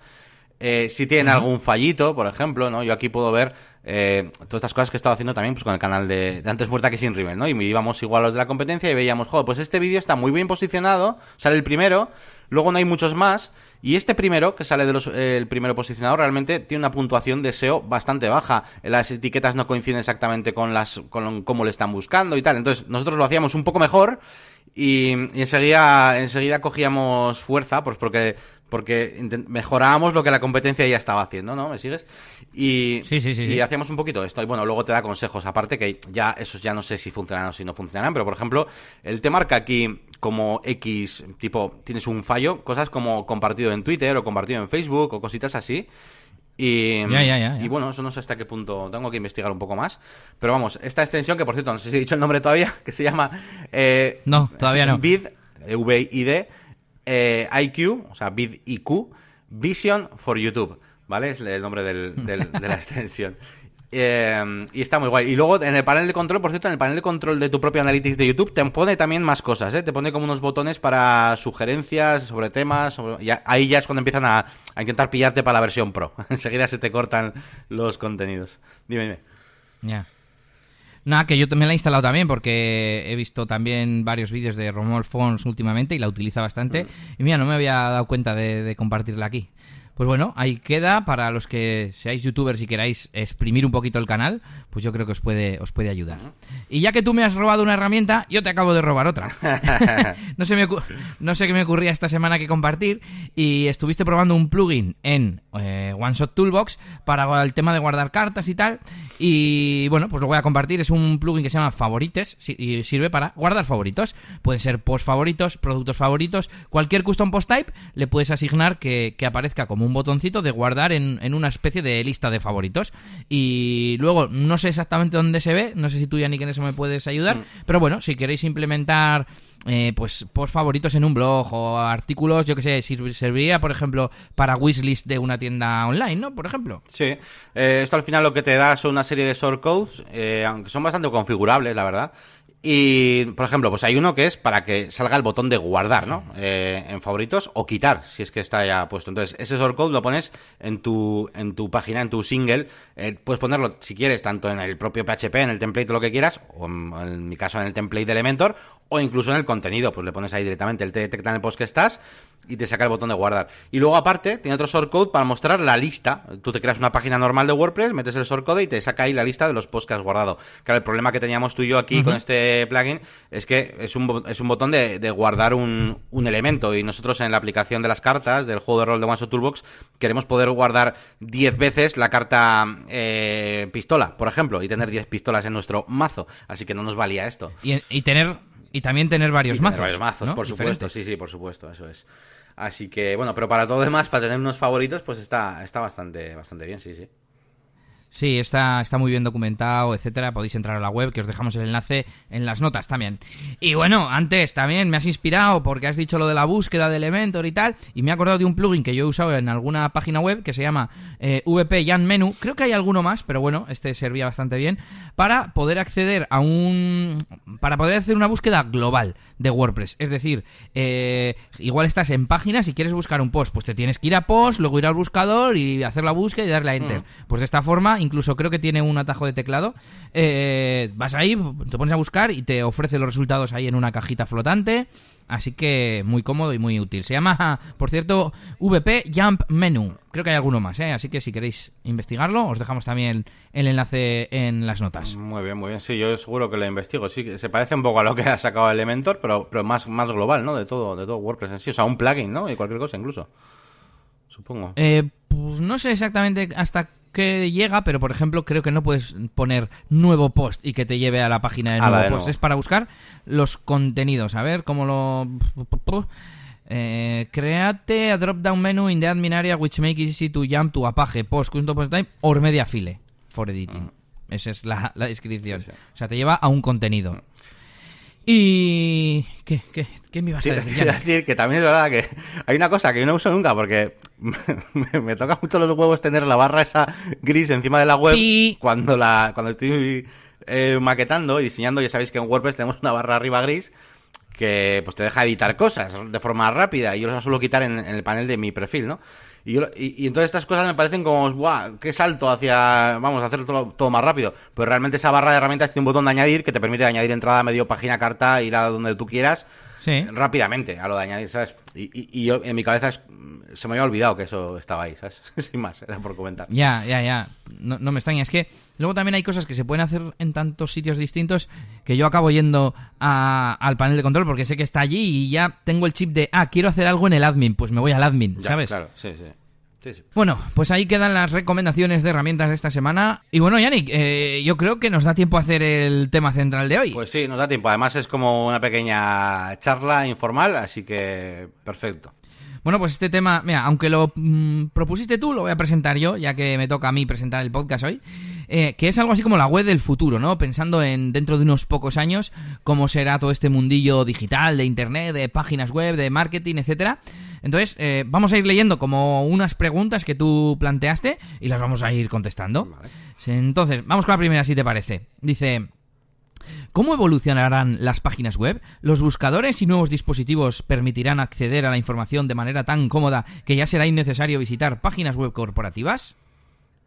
Speaker 2: eh, si tienen algún fallito, por ejemplo, ¿no? Yo aquí puedo ver eh, todas estas cosas que he estado haciendo también pues, con el canal de, Antes Muerta que Sin Rivel, ¿no? Y íbamos igual a los de la competencia y veíamos, joder, pues este vídeo está muy bien posicionado, sale el primero, luego no hay muchos más, y este primero, que sale de los, el primero posicionado, realmente tiene una puntuación de SEO bastante baja. Las etiquetas no coinciden exactamente con las con cómo le están buscando y tal. Entonces, nosotros lo hacíamos un poco mejor y, enseguida, enseguida cogíamos fuerza, pues porque porque mejorábamos lo que la competencia ya estaba haciendo, ¿no? ¿Me sigues? Y,
Speaker 1: sí, sí, sí,
Speaker 2: y hacíamos un poquito esto. Y bueno, luego te da consejos. Aparte que ya esos ya no sé si funcionan o si no funcionan, pero por ejemplo, él te marca aquí como X, tipo, tienes un fallo, cosas como compartido en Twitter o compartido en Facebook o cositas así. Y, y, bueno, eso no sé hasta qué punto tengo que investigar un poco más. Pero vamos, esta extensión, que por cierto, no sé si he dicho el nombre todavía, que se llama.
Speaker 1: Eh, no, todavía no.
Speaker 2: VID, V-I-D, eh, IQ, o sea, VID IQ, Vision for YouTube. ¿Vale? Es el nombre del, de la extensión. Eh, y está muy guay. Y luego en el panel de control, por cierto, en el panel de control de tu propio Analytics de YouTube te pone también más cosas, ¿eh? Te pone como unos botones para sugerencias sobre temas. ahí ya es cuando empiezan a, intentar pillarte para la versión Pro. Enseguida se te cortan los contenidos. Dime, dime.
Speaker 1: Ya. Nada, que yo me la he instalado también porque he visto también varios vídeos de Romol Fons últimamente y la utiliza bastante. Mm. Y mira, no me había dado cuenta de compartirla aquí. Pues bueno, ahí queda para los que seáis youtubers y queráis exprimir un poquito el canal, pues yo creo que os puede, os puede ayudar. Y ya que tú me has robado una herramienta, yo te acabo de robar otra. no, sé me, no sé qué me ocurría esta semana que compartir y estuviste probando un plugin en eh, OneShot Toolbox para el tema de guardar cartas y tal. Y bueno, pues lo voy a compartir. Es un plugin que se llama Favorites y sirve para guardar favoritos. Pueden ser post favoritos, productos favoritos, cualquier custom post type le puedes asignar que, que aparezca como un botoncito de guardar en, en, una especie de lista de favoritos. Y luego, no sé exactamente dónde se ve, no sé si tú, ya ni en eso me puedes ayudar, mm. pero bueno, si queréis implementar eh, pues post favoritos en un blog o artículos, yo que sé, serviría, por ejemplo, para wishlist de una tienda online, ¿no? Por ejemplo.
Speaker 2: Sí, eh, esto al final lo que te da son una serie de shortcodes, eh, aunque son bastante configurables, la verdad. Y, por ejemplo, pues hay uno que es para que salga el botón de guardar, ¿no? Eh, en favoritos o quitar, si es que está ya puesto. Entonces, ese shortcode lo pones en tu, en tu página, en tu single. Eh, puedes ponerlo, si quieres, tanto en el propio PHP, en el template lo que quieras, o en, mi caso en el template de Elementor, o incluso en el contenido. Pues le pones ahí directamente, él te detecta en el post que estás y te saca el botón de guardar. Y luego aparte tiene otro shortcode para mostrar la lista. Tú te creas una página normal de WordPress, metes el shortcode y te saca ahí la lista de los posts que has guardado. Claro, el problema que teníamos tú y yo aquí con este plugin es que es un, es un botón de, guardar un, un, elemento y nosotros en la aplicación de las cartas del juego de rol de OneShot Toolbox queremos poder guardar 10 veces la carta eh, pistola, por ejemplo, y tener 10 pistolas en nuestro mazo. Así que no nos valía esto.
Speaker 1: Y, y tener y también tener varios mazos.
Speaker 2: varios mazos, por supuesto, sí, sí, por supuesto, eso es. Así que, bueno, pero para todo demás, para tener unos favoritos, pues está, está bastante, bastante bien, sí, sí.
Speaker 1: Sí, está, está muy bien documentado, etcétera. Podéis entrar a la web, que os dejamos el enlace en las notas también. Y bueno, antes también me has inspirado porque has dicho lo de la búsqueda de Elementor y tal, y me he acordado de un plugin que yo he usado en alguna página web que se llama eh, VP Jan Menu. Creo que hay alguno más, pero bueno, este servía bastante bien para poder acceder a un, para poder hacer una búsqueda global de WordPress. Es decir, eh, igual estás en páginas y quieres buscar un post, pues te tienes que ir a post, luego ir al buscador y hacer la búsqueda y darle a enter. Mm. Pues de esta forma, incluso creo que tiene un atajo de teclado. Eh, vas ahí, te pones a buscar y te ofrece los resultados ahí en una cajita flotante. Así que muy cómodo y muy útil. Se llama, por cierto, VP Jump Menu. Creo que hay alguno más, ¿eh? Así que si queréis investigarlo, os dejamos también el enlace en las notas.
Speaker 2: Muy bien, muy bien. Sí, yo seguro que lo investigo. Sí, se parece un poco a lo que ha sacado Elementor, pero, pero más, más global, ¿no? De todo, de todo WordPress en sí. O sea, un plugin, ¿no? Y cualquier cosa incluso. Supongo.
Speaker 1: Eh, pues no sé exactamente hasta que llega, pero por ejemplo creo que no puedes poner nuevo post y que te lleve a la página de nuevo post. Es para buscar los contenidos. A ver cómo lo... Eh, create a drop-down menu in the admin area which makes it easy to jump to a page, post, custom post type or media file for editing. Mm. Esa es la, descripción. O sea, te lleva a un contenido. Mm. Y... ¿Qué, qué, qué me ibas a decir?
Speaker 2: decir que también es verdad que hay una cosa que yo no uso nunca porque me, toca mucho los huevos tener la barra esa gris encima de la web cuando la cuando estoy eh, maquetando y diseñando. Ya sabéis que en WordPress tenemos una barra arriba gris que pues te deja editar cosas de forma rápida y yo la suelo quitar en, el panel de mi perfil, ¿no? Y, y, entonces estas cosas me parecen como, ¡guau! ¡Qué salto hacia, vamos, a hacer todo, todo, más rápido! Pero realmente esa barra de herramientas tiene un botón de añadir que te permite añadir entrada, medio página, carta, ir a donde tú quieras rápidamente a lo de añadir, ¿sabes? Y, yo, en mi cabeza se me había olvidado que eso estaba ahí, ¿sabes? Sin más, era por comentar.
Speaker 1: Ya, ya, ya. No, no me extraña. Es que luego también hay cosas que se pueden hacer en tantos sitios distintos que yo acabo yendo al panel de control porque sé que está allí y ya tengo el chip de, ah, quiero hacer algo en el admin, pues me voy al admin, ¿sabes?
Speaker 2: Claro, sí, sí.
Speaker 1: Bueno, pues ahí quedan las recomendaciones de herramientas de esta semana. Y bueno, Yannick, eh, yo creo que nos da tiempo a hacer el tema central de hoy.
Speaker 2: Pues sí, nos da tiempo. Además es como una pequeña charla informal, así que perfecto.
Speaker 1: Bueno, pues este tema, mira, aunque lo mm, propusiste tú, lo voy a presentar yo, ya que me toca a mí presentar el podcast hoy, eh, que es algo así como la web del futuro, ¿no? Pensando en dentro de unos pocos años cómo será todo este mundillo digital, de internet, de páginas web, de marketing, etcétera. Entonces, eh, vamos a ir leyendo como unas preguntas que tú planteaste y las vamos a ir contestando. Entonces, vamos con la primera, si te parece. Dice... ¿Cómo evolucionarán las páginas web? ¿Los buscadores y nuevos dispositivos permitirán acceder a la información de manera tan cómoda que ya será innecesario visitar páginas web corporativas?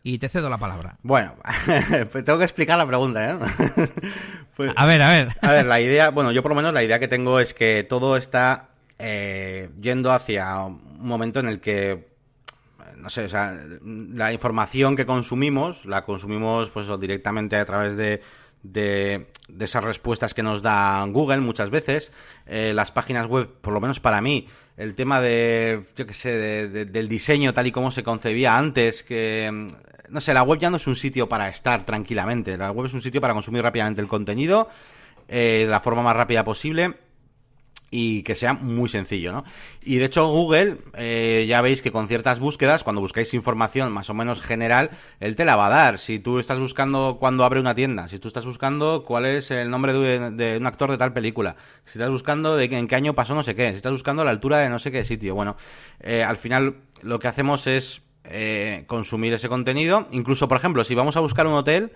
Speaker 1: Y te cedo la palabra.
Speaker 2: Bueno, pues tengo que explicar la pregunta, ¿eh?
Speaker 1: Pues, a ver, a ver.
Speaker 2: A ver, la idea, bueno, yo por lo menos la idea que tengo es que todo está eh, yendo hacia un momento en el que no sé, o sea, la información que consumimos, la consumimos pues directamente a través de, de, esas respuestas que nos da Google muchas veces. Eh, las páginas web, por lo menos para mí, el tema de, yo qué sé, del diseño tal y como se concebía antes, que, no sé, la web ya no es un sitio para estar tranquilamente, la web es un sitio para consumir rápidamente el contenido eh, de la forma más rápida posible y que sea muy sencillo, ¿no? Y de hecho Google, eh, ya veis que con ciertas búsquedas, cuando buscáis información más o menos general, él te la va a dar. Si tú estás buscando cuando abre una tienda, si tú estás buscando cuál es el nombre de, un actor de tal película, si estás buscando de en qué año pasó no sé qué, si estás buscando la altura de no sé qué sitio, bueno, eh, al final lo que hacemos es eh, consumir ese contenido. Incluso, por ejemplo, si vamos a buscar un hotel,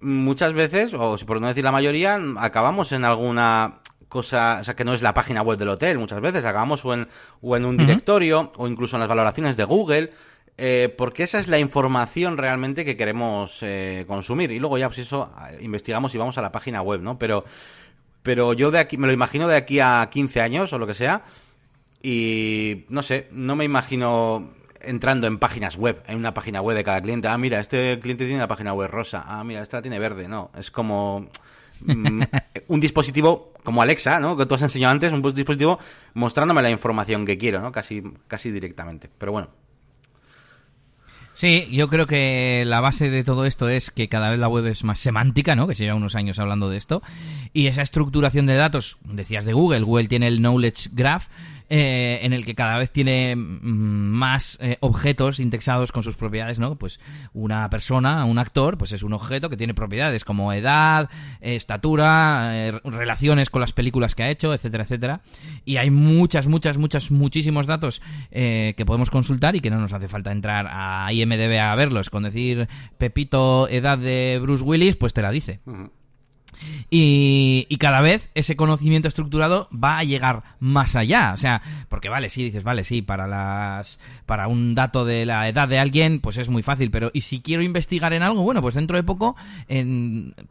Speaker 2: muchas veces, o si por no decir la mayoría, acabamos en alguna cosa, o sea, que no es la página web del hotel muchas veces, acabamos o en, o en un directorio o incluso en las valoraciones de Google, eh, porque esa es la información realmente que queremos eh, consumir. Y luego ya, pues eso, investigamos y vamos a la página web, ¿no? Pero, pero yo de aquí, me lo imagino de aquí a 15 años o lo que sea, y no sé, no me imagino entrando en páginas web, en una página web de cada cliente. Ah, mira, este cliente tiene una página web rosa. Ah, mira, esta tiene verde. No, es como un dispositivo como Alexa, ¿no? Que tú has enseñado antes, un dispositivo mostrándome la información que quiero, ¿no? Casi, casi directamente. Pero bueno.
Speaker 1: Sí, yo creo que la base de todo esto es que cada vez la web es más semántica, ¿no? Que se lleva unos años hablando de esto. Y esa estructuración de datos, decías de Google, Google tiene el Knowledge Graph, eh, en el que cada vez tiene mm, más eh, objetos indexados con sus propiedades, ¿no? Pues una persona, un actor, pues es un objeto que tiene propiedades como edad, estatura, eh, relaciones con las películas que ha hecho, etcétera, etcétera. Y hay muchas, muchas, muchas, muchísimos datos que podemos consultar y que no nos hace falta entrar a IMDB a verlos. Con decir Pepito, edad de Bruce Willis, pues te la dice. Y, cada vez ese conocimiento estructurado va a llegar más allá. O sea, porque vale, sí, dices, vale, sí, para las para un dato de la edad de alguien, pues es muy fácil. Pero, y si quiero investigar en algo, bueno, pues dentro de poco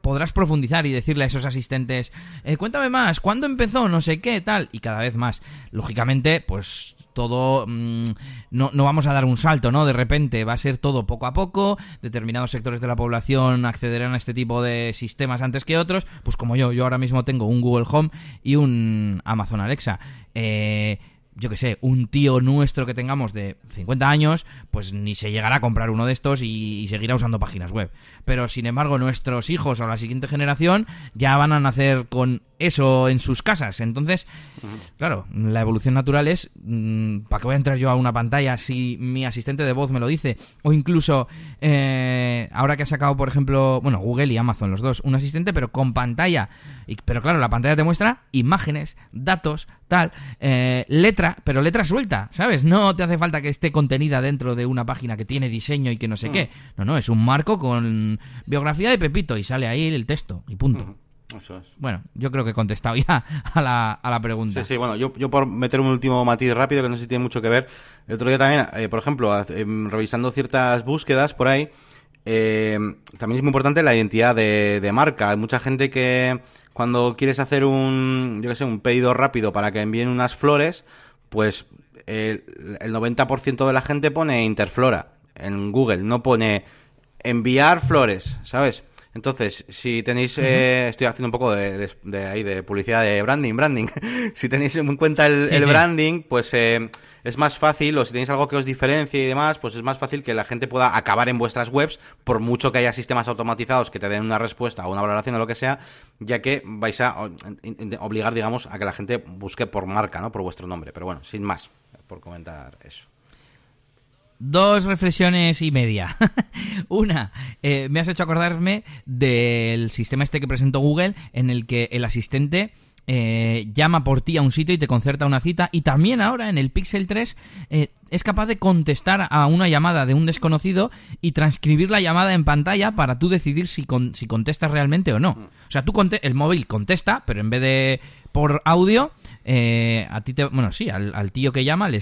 Speaker 1: podrás profundizar y decirle a esos asistentes, eh, cuéntame más, ¿cuándo empezó? No sé qué, tal. Y cada vez más. Lógicamente, pues todo mm, no, no, vamos a dar un salto, ¿no? De repente va a ser todo poco a poco, determinados sectores de la población accederán a este tipo de sistemas antes que otros, pues como yo, yo ahora mismo tengo un Google Home y un Amazon Alexa. Eh, yo que sé, un tío nuestro que tengamos de 50 años, pues ni se llegará a comprar uno de estos y, seguirá usando páginas web. Pero sin embargo, nuestros hijos o la siguiente generación ya van a nacer con eso en sus casas. Entonces, claro, la evolución natural es, mm, ¿para qué voy a entrar yo a una pantalla si mi asistente de voz me lo dice? O incluso, eh, ahora que ha sacado, por ejemplo, bueno, Google y Amazon, los dos, un asistente, pero con pantalla. Y, pero claro, la pantalla te muestra imágenes, datos, tal, eh, letra, pero letra suelta, ¿sabes? No te hace falta que esté contenida dentro de una página que tiene diseño y que no sé qué. No, no, es un marco con biografía de Pepito y sale ahí el texto y punto. Eso es. Bueno, yo creo que he contestado ya a la, a la pregunta.
Speaker 2: Sí, sí, bueno, yo, yo por meter un último matiz rápido, que no sé si tiene mucho que ver. El otro día también, eh, por ejemplo, em, revisando ciertas búsquedas por ahí, eh, también es muy importante la identidad de, marca. Hay mucha gente que cuando quieres hacer un, yo que sé, un pedido rápido para que envíen unas flores, pues el, el 90% de la gente pone Interflora en Google, no pone enviar flores, ¿sabes? Entonces, si tenéis, eh, estoy haciendo un poco de, ahí de publicidad de branding, branding. si tenéis en cuenta el, branding, pues eh, es más fácil, o si tenéis algo que os diferencie y demás, pues es más fácil que la gente pueda acabar en vuestras webs, por mucho que haya sistemas automatizados que te den una respuesta o una valoración o lo que sea, ya que vais a obligar, digamos, a que la gente busque por marca, ¿no? Por vuestro nombre. Pero bueno, sin más, por comentar eso.
Speaker 1: Dos reflexiones y media. Una, eh, me has hecho acordarme del sistema este que presentó Google en el que el asistente eh, llama por ti a un sitio y te concerta una cita. Y también ahora en el Pixel 3 eh, es capaz de contestar a una llamada de un desconocido y transcribir la llamada en pantalla para tú decidir si, si contestas realmente o no. Mm. O sea, tú el móvil contesta, pero en vez de por audio, eh, a ti te, bueno, sí, al, tío que llama le,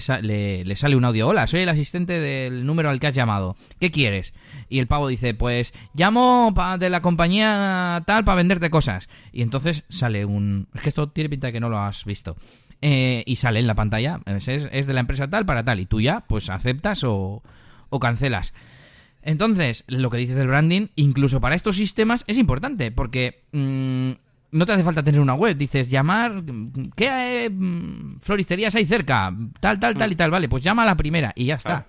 Speaker 1: le, sale un audio. Hola, soy el asistente del número al que has llamado. ¿Qué quieres? Y el pavo dice, pues llamo de la compañía tal para venderte cosas. Y entonces sale un... Es que esto tiene pinta de que no lo has visto. Eh, y sale en la pantalla, es, es, de la empresa tal para tal. Y tú ya, pues aceptas o, o cancelas. Entonces, lo que dices del branding, incluso para estos sistemas, es importante, porque mm, no te hace falta tener una web. Dices, llamar, ¿qué mm, floristerías hay cerca? Tal, tal, tal y tal. Vale, pues llama a la primera y ya está.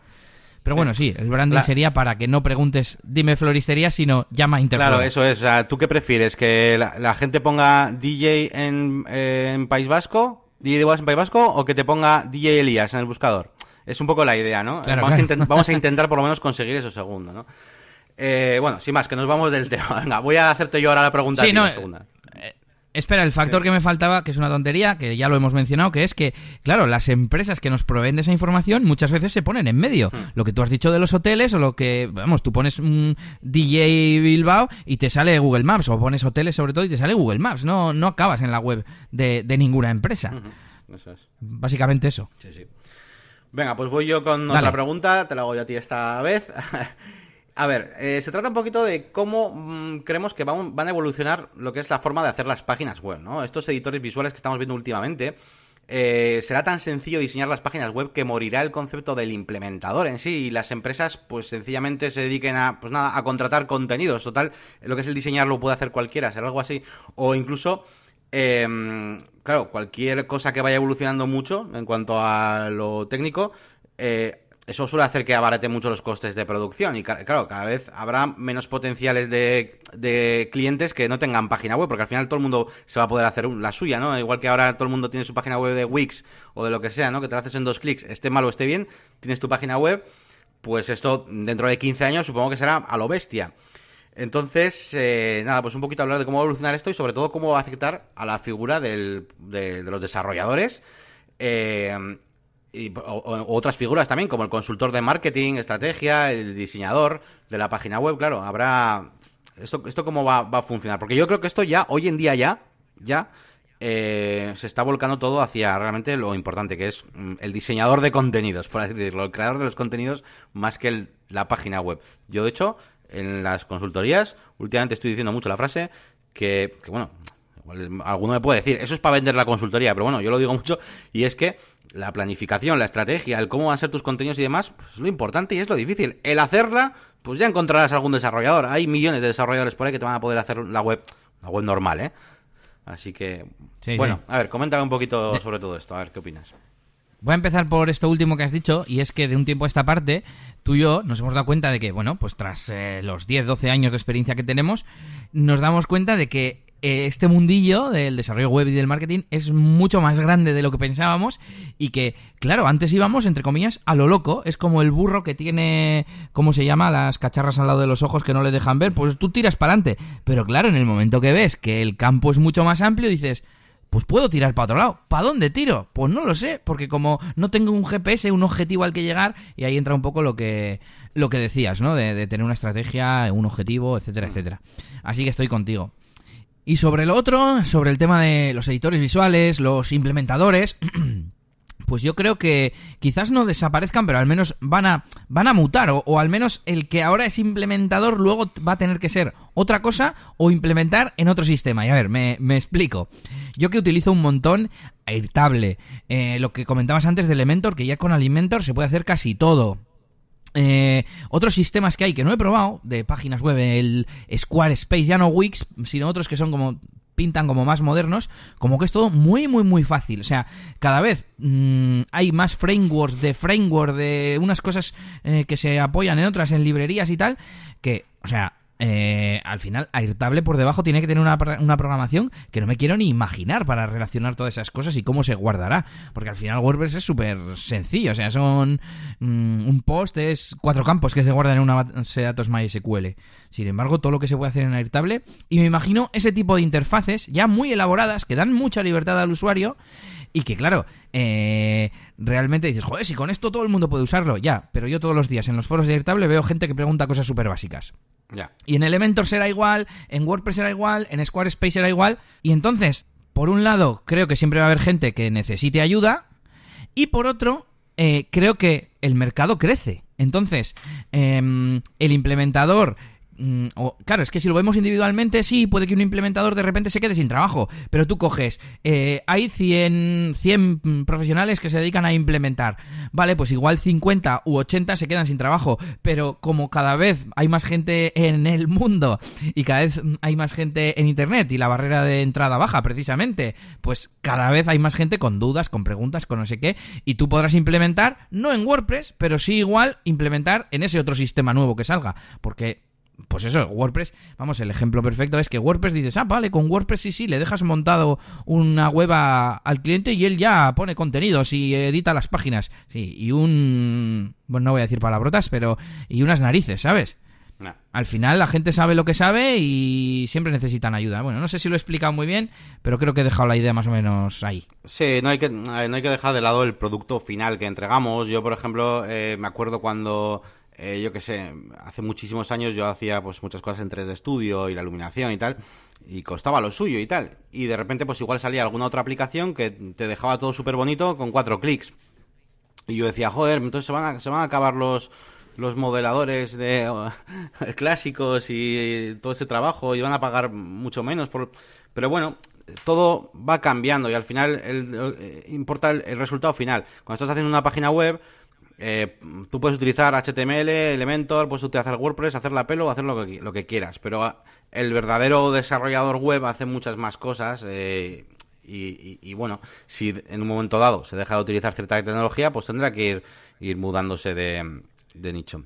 Speaker 1: Pero bueno, sí, el branding sería para que no preguntes, dime floristería, sino llama a Interflora.
Speaker 2: Claro, eso es. O sea, ¿tú qué prefieres? ¿Que la, gente ponga DJ en, en, País Vasco? ¿DJ de en País Vasco? ¿O que te ponga DJ Elías en el buscador? Es un poco la idea, ¿no? vamos, A vamos, a intentar por lo menos conseguir eso segundo, ¿no? Eh, bueno, sin más, que nos vamos del tema. Venga, voy a hacerte yo ahora la pregunta. Sí, no, segunda.
Speaker 1: Espera, el factor que me faltaba, que es una tontería, que ya lo hemos mencionado, que es que, claro, las empresas que nos proveen de esa información muchas veces se ponen en medio. Hmm. Lo que tú has dicho de los hoteles o lo que, vamos, tú pones un DJ Bilbao y te sale Google Maps, o pones hoteles sobre todo y te sale Google Maps. No, no acabas en la web de, ninguna empresa. Eso es. Básicamente eso. Sí, sí.
Speaker 2: Venga, pues voy yo con otra pregunta, te la hago yo a ti esta vez. A ver, eh, se trata un poquito de cómo mm, creemos que van, a evolucionar lo que es la forma de hacer las páginas web, ¿no? Estos editores visuales que estamos viendo últimamente, eh, será tan sencillo diseñar las páginas web que morirá el concepto del implementador en sí y las empresas pues sencillamente se dediquen a pues nada a contratar contenidos total lo que es el diseñar lo puede hacer cualquiera será algo así o incluso em, claro cualquier cosa que vaya evolucionando mucho en cuanto a lo técnico eh, eso suele hacer que abarate mucho los costes de producción y claro, cada vez habrá menos potenciales de, clientes que no tengan página web, porque al final todo el mundo se va a poder hacer la suya, ¿no? Igual que ahora todo el mundo tiene su página web de Wix o de lo que sea, ¿no? Que te la haces en dos clics, esté mal o esté bien, tienes tu página web, pues esto dentro de 15 años supongo que será a lo bestia. Entonces, eh, nada, pues un poquito hablar de cómo va evolucionar esto y sobre todo cómo va a afectar a la figura de, de, los desarrolladores eh, y, otras figuras también, como el consultor de marketing, estrategia, el diseñador de la página web, claro, habrá... ¿Esto, esto cómo va, va a funcionar? Porque yo creo que esto ya, hoy en día ya, ya, eh, se está volcando todo hacia realmente lo importante, que es mm, el diseñador de contenidos, por así decirlo, el creador de los contenidos más que la página web. Yo, de hecho, en las consultorías, últimamente estoy diciendo mucho la frase que, que bueno, alguno me puede decir, eso es para vender la consultoría, pero bueno, yo lo digo mucho, y es que la planificación, la estrategia, el cómo van a ser tus contenidos y demás, pues es lo importante y es lo difícil. El hacerla, pues ya encontrarás algún desarrollador. Hay millones de desarrolladores por ahí que te van a poder hacer la web, la web normal, ¿eh? Así que, bueno, a ver, coméntame un poquito sobre todo esto, a ver qué opinas.
Speaker 1: Voy a empezar por esto último que has dicho, y es que de un tiempo a esta parte, tú y yo nos hemos dado cuenta de que, bueno, pues tras eh, los 10, 12 años de experiencia que tenemos, nos damos cuenta de que este mundillo del desarrollo web y del marketing es mucho más grande de lo que pensábamos y que, claro, antes íbamos, entre comillas, a lo loco. Es como el burro que tiene, ¿cómo se llama? Las cacharras al lado de los ojos que no le dejan ver. Pues tú tiras para adelante. Pero claro, en el momento que ves que el campo es mucho más amplio, dices, pues puedo tirar para otro lado. ¿Para dónde tiro? Pues no lo sé, porque como no tengo un GPS, un objetivo al que llegar, y ahí entra un poco lo que, lo que decías, ¿no? De, de tener una estrategia, un objetivo, etcétera, etcétera. Así que estoy contigo. Y sobre el otro, sobre el tema de los editores visuales, los implementadores, pues yo creo que quizás no desaparezcan, pero al menos van a, van a mutar, o, al menos el que ahora es implementador luego va a tener que ser otra cosa o implementar en otro sistema. Y a ver, me, explico. Yo que utilizo un montón Airtable, eh, lo que comentabas antes de Elementor, que ya con Alimentor se puede hacer casi todo. Eh, otros sistemas que hay que no he probado de páginas web, el Squarespace, ya no Wix, sino otros que son como pintan como más modernos, como que es todo muy, muy, muy fácil. O sea, cada vez mm, hay más frameworks de framework, de unas cosas eh, que se apoyan en otras, en librerías y tal, que, o sea, eh, al final Airtable por debajo tiene que tener una, una, programación que no me quiero ni imaginar para relacionar todas esas cosas y cómo se guardará. Porque al final WordPress es súper sencillo. O sea, son mm, un post, es cuatro campos que se guardan en una base de datos MySQL. Sin embargo, todo lo que se puede hacer en Airtable. Y me imagino ese tipo de interfaces ya muy elaboradas que dan mucha libertad al usuario y que, claro, eh, realmente dices, joder, si con esto todo el mundo puede usarlo, ya, pero yo todos los días en los foros de Airtable veo gente que pregunta cosas súper básicas. Y en Elementor será igual, en WordPress será igual, en Squarespace será igual. Y entonces, por un lado, creo que siempre va a haber gente que necesite ayuda. Y por otro, eh, creo que el mercado crece. Entonces, em, el implementador Mm, claro, es que si lo vemos individualmente, sí, puede que un implementador de repente se quede sin trabajo, pero tú coges, eh, hay 100, 100 profesionales que se dedican a implementar, vale, pues igual 50 u 80 se quedan sin trabajo, pero como cada vez hay más gente en el mundo y cada vez hay más gente en Internet y la barrera de entrada baja precisamente, pues cada vez hay más gente con dudas, con preguntas, con no sé qué, y tú podrás implementar, no en WordPress, pero sí igual implementar en ese otro sistema nuevo que salga, porque pues eso, WordPress, vamos, el ejemplo perfecto es que WordPress dices, ah, vale, con WordPress sí, sí, le dejas montado una web al cliente y él ya pone contenidos y edita las páginas. Sí, y un... Bueno, no voy a decir palabrotas, pero... Y unas narices, ¿sabes? Al final la gente sabe lo que sabe y siempre necesitan ayuda. Bueno, no sé si lo he explicado muy bien, pero creo que he dejado la idea más o menos ahí.
Speaker 2: Sí, no hay que, no hay que dejar de lado el producto final que entregamos. Yo, por ejemplo, eh, me acuerdo cuando eh, yo qué sé, hace muchísimos años yo hacía pues muchas cosas en 3D Studio y la iluminación y tal, y costaba lo suyo y tal. Y de repente pues igual salía alguna otra aplicación que te dejaba todo súper bonito con cuatro clics. Y yo decía, joder, entonces se van a, se van a acabar los, los modeladores de clásicos y todo ese trabajo y van a pagar mucho menos por... Pero bueno, todo va cambiando y al final el, importa el, resultado final. Cuando estás haciendo una página web, eh, tú puedes utilizar HTML, Elementor, puedes utilizar WordPress, hacer la pelo hacer lo que, lo que quieras, pero ah, el verdadero desarrollador web hace muchas más cosas eh, y, bueno, si en un momento dado se deja de utilizar cierta tecnología, pues tendrá que ir, ir mudándose de, nicho.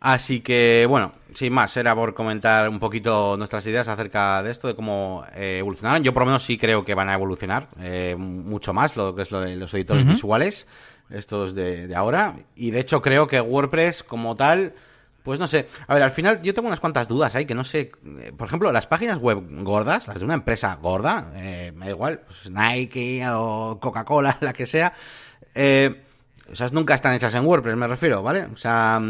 Speaker 2: Así que, bueno, sin más, era por comentar un poquito nuestras ideas acerca de esto, de cómo eh, evolucionarán. Yo por lo menos sí creo que van a evolucionar mucho más lo que es lo de los editores visuales estos de, ahora. Y de hecho creo que WordPress como tal, pues no sé. A ver, al final yo tengo unas cuantas dudas ahí que no sé. Eh, por ejemplo, las páginas web gordas, las de una empresa gorda, eh, me da igual, pues Nike o Coca-Cola, la que sea. Eh, esas nunca están hechas en WordPress, me refiero, ¿vale? O sea,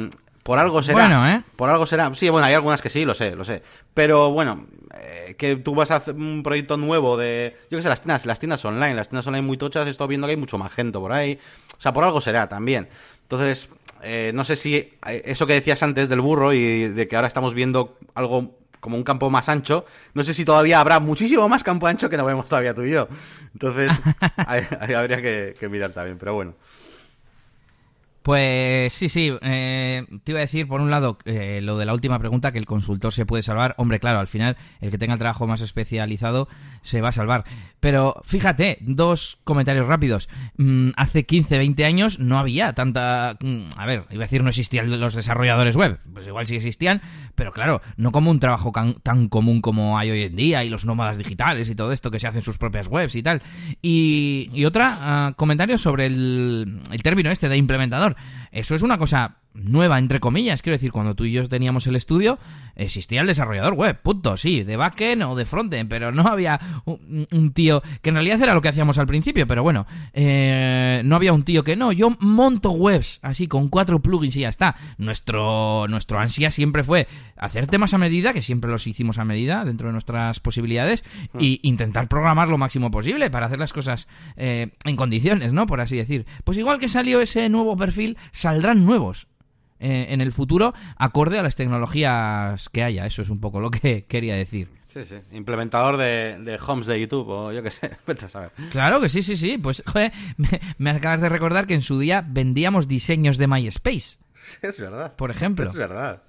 Speaker 2: por algo será.
Speaker 1: Bueno, ¿eh?
Speaker 2: Por algo será. Sí, bueno, hay algunas que sí, lo sé, lo sé. Pero bueno, eh, que tú vas a hacer un proyecto nuevo de. Yo qué sé, las tiendas, las tiendas online. Las tiendas online muy tochas, he estado viendo que hay mucho magento por ahí. O sea, por algo será también. Entonces, eh, no sé si eh, eso que decías antes del burro y de que ahora estamos viendo algo como un campo más ancho, no sé si todavía habrá muchísimo más campo ancho que no vemos todavía tú y yo. Entonces, ahí, habría que mirar también, pero bueno.
Speaker 1: Pues sí, sí. Eh, te iba a decir, por un lado, eh, lo de la última pregunta, que el consultor se puede salvar. Hombre, claro, al final, el que tenga el trabajo más especializado se va a salvar. Pero fíjate, dos comentarios rápidos. Mm, hace 15, 20 años no había tanta... Mm, a ver, iba a decir no existían los desarrolladores web. Pues igual sí existían, pero claro, no como un trabajo tan común como hay hoy en día y los nómadas digitales y todo esto que se hacen sus propias webs y tal. Y, otra, uh, comentario sobre el término este de implementador. Eso es una cosa nueva, entre comillas. Quiero decir, cuando tú y yo teníamos el estudio, existía el desarrollador web, punto, sí, de backend o de frontend, pero no había un, tío, que en realidad era lo que hacíamos al principio, pero bueno, eh, no había un tío que no, yo monto webs así con cuatro plugins y ya está. Nuestro, nuestro ansia siempre fue hacer temas a medida, que siempre los hicimos a medida dentro de nuestras posibilidades, hmm. y intentar programar lo máximo posible para hacer las cosas eh, en condiciones, ¿no? Por así decir. Pues igual que salió ese nuevo perfil, saldrán nuevos. Eh, en el futuro acorde a las tecnologías que haya. Eso es un poco lo que quería decir.
Speaker 2: Sí, sí. Implementador de, homes de YouTube o yo qué sé.
Speaker 1: Claro que sí, sí, sí. Pues, joder, me, acabas de recordar que en su día vendíamos diseños de MySpace.
Speaker 2: Sí, es verdad.
Speaker 1: Por ejemplo.
Speaker 2: Es verdad.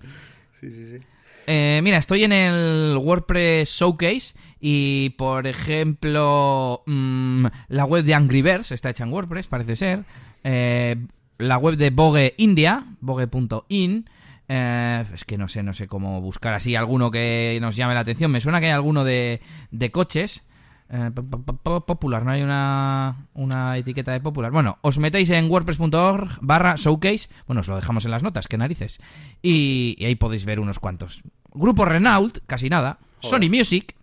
Speaker 2: Sí, sí, sí.
Speaker 1: Eh, mira, estoy en el WordPress Showcase y, por ejemplo, mm, la web de Angry Birds está hecha en WordPress, parece ser. Eh, la web de Vogue India, vogue.in. Eh, es que no sé, no sé cómo buscar así alguno que nos llame la atención. Me suena que hay alguno de, de coches. Eh, popular, no hay una, una etiqueta de popular. Bueno, os metéis en wordpress.org barra showcase. Bueno, os lo dejamos en las notas, qué narices. Y, ahí podéis ver unos cuantos. Grupo Renault, casi nada. Sony Music.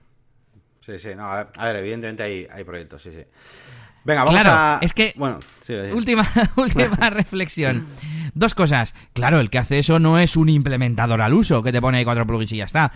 Speaker 2: Sí, sí, no, a ver, evidentemente hay, hay proyectos, sí, sí. Venga, vamos
Speaker 1: claro, es que... Bueno, última, última reflexión. Dos cosas. Claro, el que hace eso no es un implementador al uso, que te pone ahí cuatro plugins y ya está.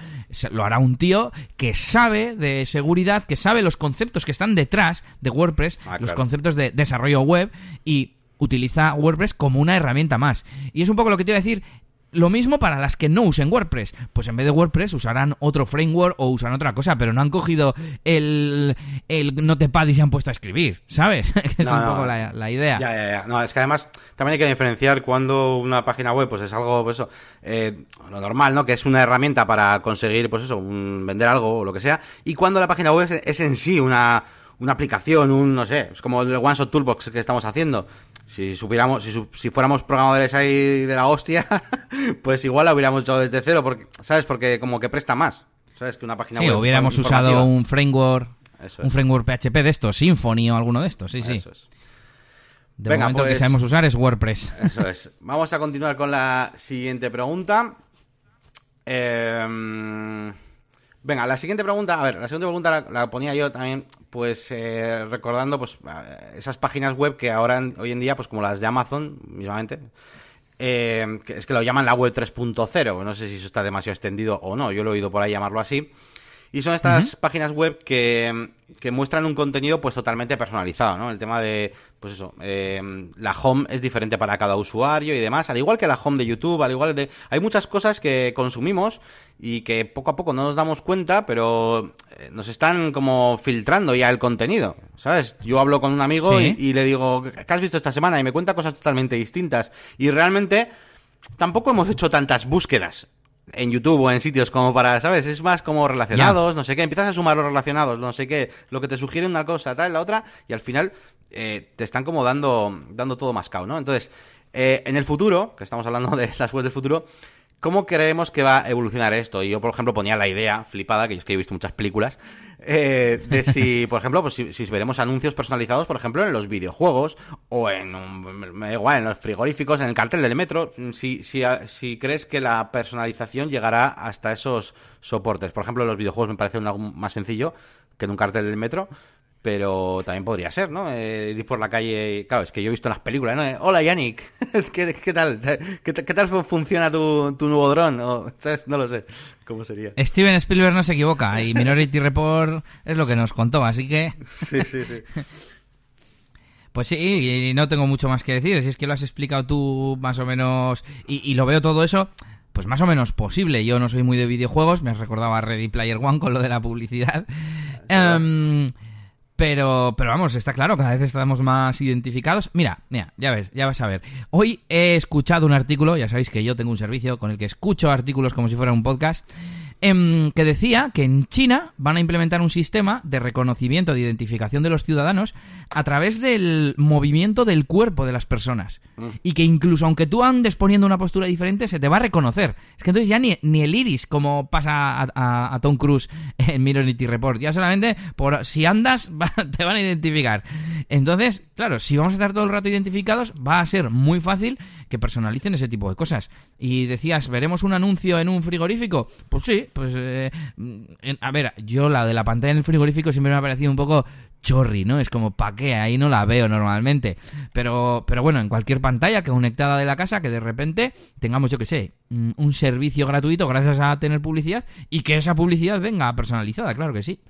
Speaker 1: Lo hará un tío que sabe de seguridad, que sabe los conceptos que están detrás de WordPress, ah, los conceptos de desarrollo web y utiliza WordPress como una herramienta más. Y es un poco lo que te iba a decir, lo mismo para las que no usen WordPress. Pues en vez de WordPress usarán otro framework o usan otra cosa, pero no han cogido el, el Notepad y se han puesto a escribir, ¿sabes? es un poco la, idea.
Speaker 2: Ya, ya, ya. No, es que además también hay que diferenciar cuando una página web pues es algo, pues eso, eh, lo normal, ¿no? Que es una herramienta para conseguir, pues eso, vender algo o lo que sea, y cuando la página web es, es en sí una una aplicación, un, no sé, es como el OneShot Toolbox que estamos haciendo. Si supiéramos, si, si fuéramos programadores ahí de la hostia, pues igual la hubiéramos hecho desde cero, porque, ¿sabes? Porque como que presta más, ¿sabes? Que una página
Speaker 1: sí, hubiéramos usado un framework, un framework PHP de estos, Symfony o alguno de estos, sí, sí. Es. De Venga, momento que pues sabemos usar es WordPress.
Speaker 2: Eso es. Vamos a continuar con la siguiente pregunta. Eh... Venga, la siguiente pregunta, a ver, la siguiente pregunta la, ponía yo también, pues eh, recordando pues esas páginas web que ahora, hoy en día, pues como las de Amazon, mismamente, eh, es que lo llaman la web 3.0, no sé si eso está demasiado extendido o no, yo lo he oído por ahí llamarlo así, y son estas páginas web que, que, muestran un contenido pues totalmente personalizado, ¿no? El tema de, pues eso, eh, la home es diferente para cada usuario y demás, al igual que la home de YouTube, al igual de... Hay muchas cosas que consumimos y que poco a poco no nos damos cuenta, pero eh, nos están como filtrando ya el contenido, ¿sabes? Yo hablo con un amigo y, y le digo, ¿qué has visto esta semana? Y me cuenta cosas totalmente distintas. Y realmente tampoco hemos hecho tantas búsquedas en YouTube o en sitios como para, ¿sabes? Es más como relacionados, no sé qué, empiezas a sumar los relacionados, no sé qué, lo que te sugiere una cosa, tal, la otra, y al final eh, te están como dando, dando todo mascado, ¿no? Entonces, eh, en el futuro, que estamos hablando de las webs del futuro, ¿Cómo creemos que va a evolucionar esto? Y yo, por ejemplo, ponía la idea flipada, que yo es que he visto muchas películas, eh, de si, por ejemplo, pues si, veremos anuncios personalizados, por ejemplo, en los videojuegos o en, me da igual, en los frigoríficos, en el cartel del metro, si, si, si crees que la personalización llegará hasta esos soportes. Por ejemplo, en los videojuegos me parece algo más sencillo que en un cartel del metro, pero también podría ser, ¿no? Eh, ir por la calle. Claro, es que yo he visto las películas, ¿no? Hola, Yannick. ¿Qué, tal? ¿Qué, tal funciona tu, nuevo dron? No lo sé. ¿Cómo sería?
Speaker 1: Steven Spielberg no se equivoca y Minority Report es lo que nos contó, así que.
Speaker 2: Sí, sí, sí.
Speaker 1: Pues sí, y no tengo mucho más que decir. Si es que lo has explicado tú más o menos y, lo veo todo eso, pues más o menos posible. Yo no soy muy de videojuegos, me recordaba Ready Player One con lo de la publicidad. Um, pero, pero vamos, está claro, cada vez estamos más identificados. Mira, mira, ya ves, ya vas a ver. Hoy he escuchado un artículo, ya sabéis que yo tengo un servicio con el que escucho artículos como si fuera un podcast. Em, que decía que en China van a implementar un sistema de reconocimiento, de identificación de los ciudadanos a través del movimiento del cuerpo de las personas. Mm. Y que incluso aunque tú andes poniendo una postura diferente, se te va a reconocer. Es que entonces ya ni, ni el iris, como pasa a, Tom Cruise en Minority Report, ya solamente por si andas te van a identificar. Entonces, claro, si vamos a estar todo el rato identificados, va a ser muy fácil que personalicen ese tipo de cosas. Y decías, ¿veremos un anuncio en un frigorífico? Pues sí, pues... Eh, a ver, yo la de la pantalla en el frigorífico siempre me ha parecido un poco chorri, ¿no? Es como, ¿pa' qué? Ahí no la veo normalmente. Pero, pero bueno, en cualquier pantalla que conectada de la casa, que de repente tengamos, yo que sé, un servicio gratuito gracias a tener publicidad y que esa publicidad venga personalizada, claro que sí.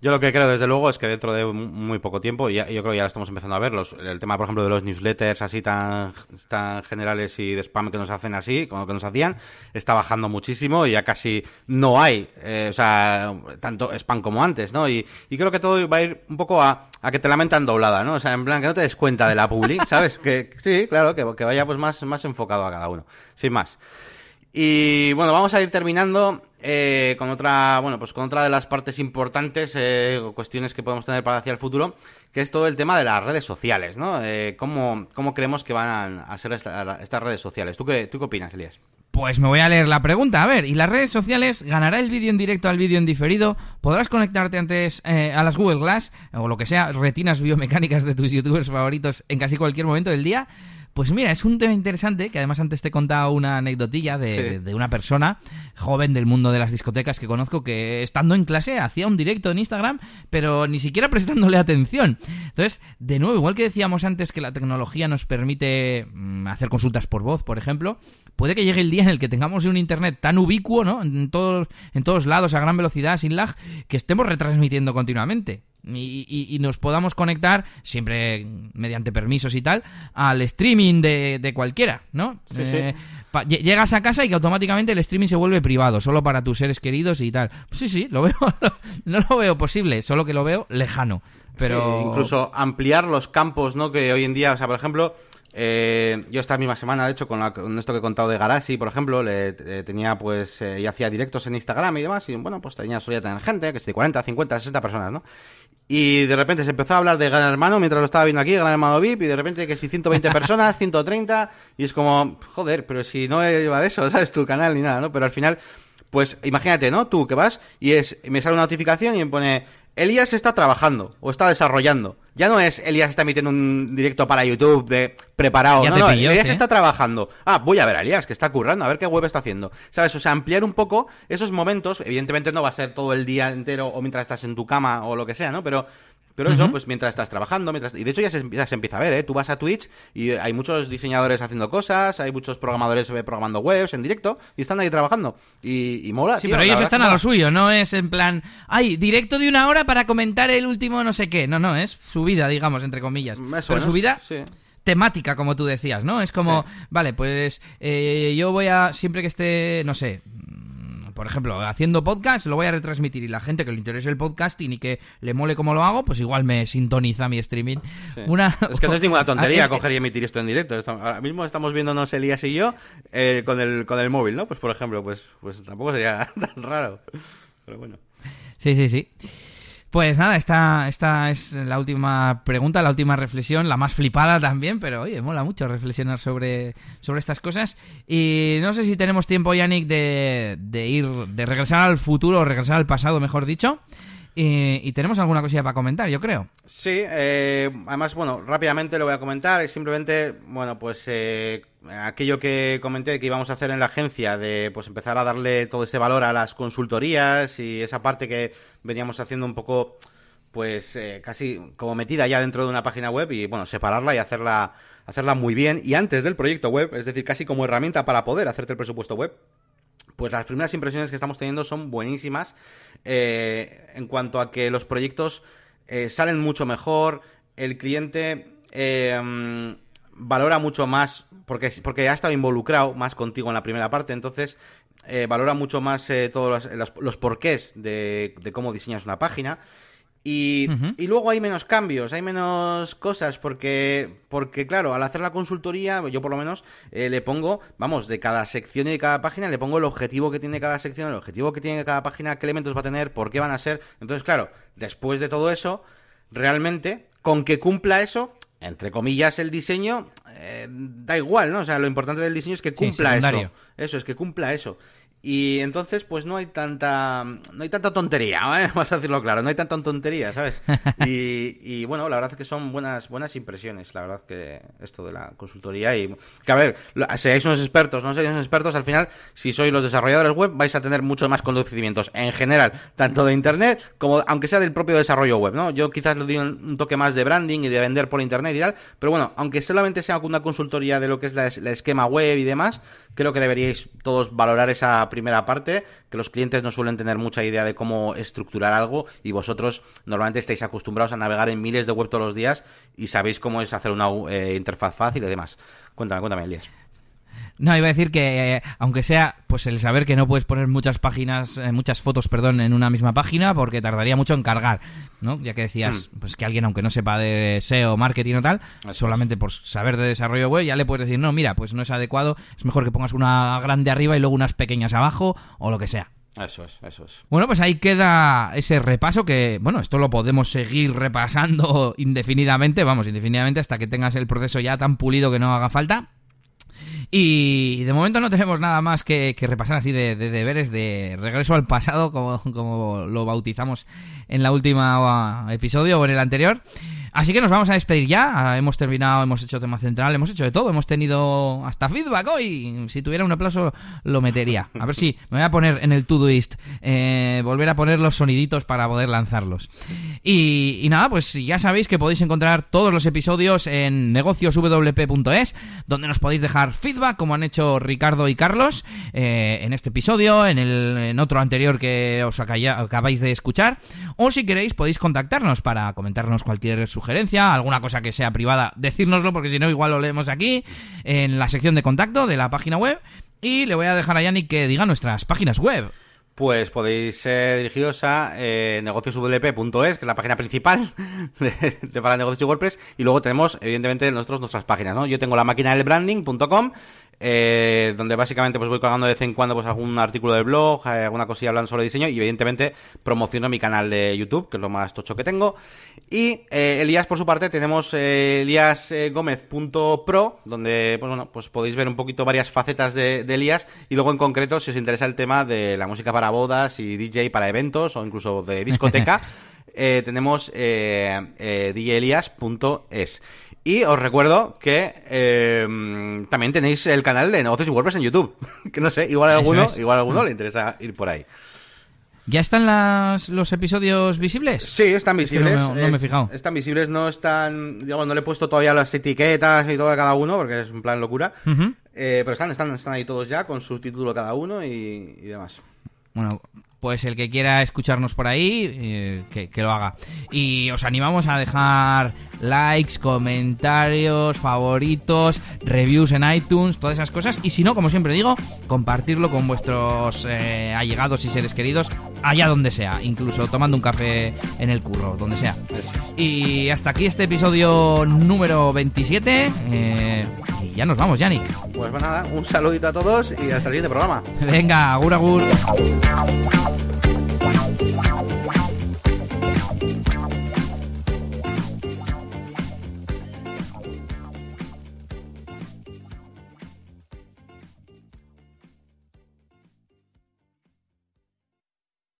Speaker 2: Yo lo que creo, desde luego, es que dentro de muy poco tiempo, ya, yo creo que ya estamos empezando a ver, el tema, por ejemplo, de los newsletters así tan, tan generales y de spam que nos hacen así, como que nos hacían, está bajando muchísimo y ya casi no hay, eh, o sea, tanto spam como antes, ¿no? Y, creo que todo va a ir un poco a, que te la mentan doblada, ¿no? O sea, en plan, que no te des cuenta de la public, ¿sabes? Que sí, claro, que, que vaya pues más, más enfocado a cada uno, sin más. Y bueno, vamos a ir terminando eh, con otra, bueno, pues con otra de las partes importantes, eh, cuestiones que podemos tener para hacia el futuro, que es todo el tema de las redes sociales, ¿no? Eh, ¿cómo, creemos que van a ser estas redes sociales? ¿Tú qué, ¿Tú qué opinas, Elías?
Speaker 1: Pues me voy a leer la pregunta. A ver, ¿y las redes sociales? ¿Ganará el vídeo en directo al vídeo en diferido? ¿Podrás conectarte antes eh, a las Google Glass o lo que sea, retinas biomecánicas de tus youtubers favoritos en casi cualquier momento del día? Pues mira, es un tema interesante que además antes te he contado una anecdotilla de, una persona joven del mundo de las discotecas que conozco que estando en clase hacía un directo en Instagram, pero ni siquiera prestándole atención. Entonces, de nuevo, igual que decíamos antes que la tecnología nos permite mm, hacer consultas por voz, por ejemplo, puede que llegue el día en el que tengamos un internet tan ubicuo, ¿no? En todos, en todos lados, a gran velocidad, sin lag, que estemos retransmitiendo continuamente y, nos podamos conectar, siempre mediante permisos y tal, al streaming de, cualquiera, ¿no? Eh, llegas a casa y que automáticamente el streaming se vuelve privado, solo para tus seres queridos y tal. Pues sí, sí, lo veo, no lo veo posible, solo que lo veo lejano. Pero...
Speaker 2: incluso ampliar los campos, ¿no? Que hoy en día, o sea, por ejemplo, eh, yo esta misma semana, de hecho, con, esto que he contado de Galaxy, por ejemplo, le, tenía pues, eh, y hacía directos en Instagram y demás, y bueno, pues tenía, solía tener gente, que es de 40, 50, 60 personas, ¿no? Y de repente se empezó a hablar de Gran Hermano mientras lo estaba viendo aquí, Gran Hermano VIP, y de repente que si 120 personas, 130, y es como, joder, pero si no lleva de eso, ¿sabes? Tu canal ni nada, ¿no? Pero al final, pues imagínate, ¿no? Tú que vas y es, me sale una notificación y me pone, Elías está trabajando o está desarrollando. Ya no es Elías está emitiendo un directo para YouTube de preparado. no, no, Elías está trabajando. Ah, voy a ver a Elías que está currando, a ver qué web está haciendo. ¿Sabes? O sea, ampliar un poco esos momentos. Evidentemente no va a ser todo el día entero o mientras estás en tu cama o lo que sea, ¿no? Pero pero eso, pues mientras estás trabajando, mientras y de hecho ya se, empieza a ver, ¿eh? Tú vas a Twitch y hay muchos diseñadores haciendo cosas, hay muchos programadores programando webs en directo y están ahí trabajando. Y, mola.
Speaker 1: Sí, pero ellos están a lo suyo, no es en plan, ay, directo de una hora para comentar el último no sé qué. No, no, es su vida, digamos, entre comillas. pero su vida... temática, como tú decías, ¿no? Es como, vale, pues eh, yo voy a, siempre que esté, no sé, por ejemplo, haciendo podcast, lo voy a retransmitir y la gente que le interese el podcasting y que le mole cómo lo hago, pues igual me sintoniza mi streaming.
Speaker 2: Una... Es que no es ninguna tontería coger y emitir esto en directo. Ahora mismo estamos viéndonos Elías y yo eh, con, el, con el móvil, ¿no? Pues por ejemplo, pues, pues tampoco sería tan raro. Pero bueno.
Speaker 1: Sí, sí, sí. Pues nada, esta, esta es la última pregunta, la última reflexión, la más flipada también, pero oye, mola mucho reflexionar sobre, sobre estas cosas. Y no sé si tenemos tiempo, Yannick, de, de ir, de regresar al futuro, o regresar al pasado, mejor dicho. Y, tenemos alguna cosilla para comentar, yo creo.
Speaker 2: Sí, eh, además, bueno, rápidamente lo voy a comentar. Simplemente, bueno, pues eh, aquello que comenté que íbamos a hacer en la agencia de pues empezar a darle todo ese valor a las consultorías y esa parte que veníamos haciendo un poco pues eh, casi como metida ya dentro de una página web y bueno, separarla y hacerla hacerla muy bien y antes del proyecto web, es decir, casi como herramienta para poder hacerte el presupuesto web pues las primeras impresiones que estamos teniendo son buenísimas eh, en cuanto a que los proyectos eh, salen mucho mejor, el cliente eh, valora mucho más, porque, porque ha estado involucrado más contigo en la primera parte, entonces valora mucho más todos los, los, porqués de, de, cómo diseñas una página. Y, y, luego hay menos cambios, hay menos cosas, porque, porque claro, al hacer la consultoría, yo por lo menos eh, le pongo, vamos, de cada sección y de cada página, le pongo el objetivo que tiene cada sección, el objetivo que tiene cada página, qué elementos va a tener, por qué van a ser. Entonces, claro, después de todo eso, realmente, con que cumpla eso, entre comillas, el diseño, eh, da igual, ¿no? O sea, lo importante del diseño es que cumpla eso. Eso, es que cumpla eso. Y entonces, pues no hay tanta no hay tanta tontería, ¿eh? vamos a decirlo claro, no hay tanta tontería, ¿sabes? Y, bueno, la verdad es que son buenas buenas impresiones, la verdad que esto de la consultoría y que a ver, seáis unos expertos, no seáis unos expertos, al final, si sois los desarrolladores web, vais a tener muchos más conocimientos en general, tanto de internet como aunque sea del propio desarrollo web, ¿no? Yo quizás le doy un, toque más de branding y de vender por internet y tal, pero bueno, aunque solamente sea una consultoría de lo que es la, esquema web y demás, creo que deberíais todos valorar esa primera parte, que los clientes no suelen tener mucha idea de cómo estructurar algo y vosotros normalmente estáis acostumbrados a navegar en miles de web todos los días y sabéis cómo es hacer una eh, interfaz fácil y demás. Cuéntame, cuéntame, Elías.
Speaker 1: No, iba a decir que, eh, aunque sea, pues el saber que no puedes poner muchas páginas, eh, muchas fotos, perdón, en una misma página, porque tardaría mucho en cargar, ¿no? Ya que decías, hmm. pues que alguien, aunque no sepa de SEO, marketing o tal, solamente por saber de desarrollo web, ya le puedes decir, no, mira, pues no es adecuado, es mejor que pongas una grande arriba y luego unas pequeñas abajo, o lo que sea.
Speaker 2: Eso es, eso es.
Speaker 1: Bueno, pues ahí queda ese repaso que, bueno, esto lo podemos seguir repasando indefinidamente, vamos, indefinidamente hasta que tengas el proceso ya tan pulido que no haga falta. Y de momento no tenemos nada más que, repasar así de, deberes de regreso al pasado, como, como lo bautizamos en la última episodio o en el anterior. Así que nos vamos a despedir ya. Ah, hemos terminado, hemos hecho tema central, hemos hecho de todo. Hemos tenido hasta feedback hoy. Si tuviera un aplauso, lo metería. A ver si me voy a poner en el Todoist, eh, volver a poner los soniditos para poder lanzarlos. Y, nada, pues ya sabéis que podéis encontrar todos los episodios en negocioswp.es, donde nos podéis dejar feedback, como han hecho Ricardo y Carlos eh, en este episodio, en, el, en otro anterior que os acabáis de escuchar. O si queréis, podéis contactarnos para comentarnos cualquier sugerencia alguna cosa que sea privada, decírnoslo, porque si no, igual lo leemos aquí, en la sección de contacto de la página web. Y le voy a dejar a Yannick que diga nuestras páginas web.
Speaker 2: Pues podéis ser dirigidos a eh, negocioswp.es, que es la página principal de, para negocios y WordPress, y luego tenemos, evidentemente, nosotros nuestras páginas, ¿no? Yo tengo la máquina del branding.com, eh, donde básicamente pues voy colgando de vez en cuando pues algún artículo de blog, eh, alguna cosilla hablando sobre diseño y evidentemente promociono mi canal de YouTube, que es lo más tocho que tengo. Y eh, Elías por su parte tenemos eliasgomez.pro, donde pues bueno, pues podéis ver un poquito varias facetas de, de, Elías y luego en concreto si os interesa el tema de la música para bodas y DJ para eventos o incluso de discoteca, tenemos djelias.es. Y os recuerdo que em, también tenéis el canal de negocios y WordPress en YouTube. que no sé, igual a alguno, igual a alguno le interesa ir por ahí.
Speaker 1: ¿Ya están las, los episodios visibles?
Speaker 2: Sí, están visibles.
Speaker 1: no, me, he fijado.
Speaker 2: Están visibles, no están. Digamos, no le he puesto todavía las etiquetas y todo a cada uno, porque es un plan locura. Eh, pero están, están, están ahí todos ya, con su título cada uno y, y demás.
Speaker 1: Bueno, pues el que quiera escucharnos por ahí, eh, que, lo haga. Y os animamos a dejar likes, comentarios, favoritos, reviews en iTunes, todas esas cosas. Y si no, como siempre digo, compartirlo con vuestros eh, allegados y seres queridos, allá donde sea, incluso tomando un café en el curro, donde sea. Y hasta aquí este episodio número 27. Eh, y ya nos vamos, Yannick.
Speaker 2: Pues nada, un saludito a todos y hasta el siguiente programa.
Speaker 1: Venga, agur agur. Wow, wow, wow.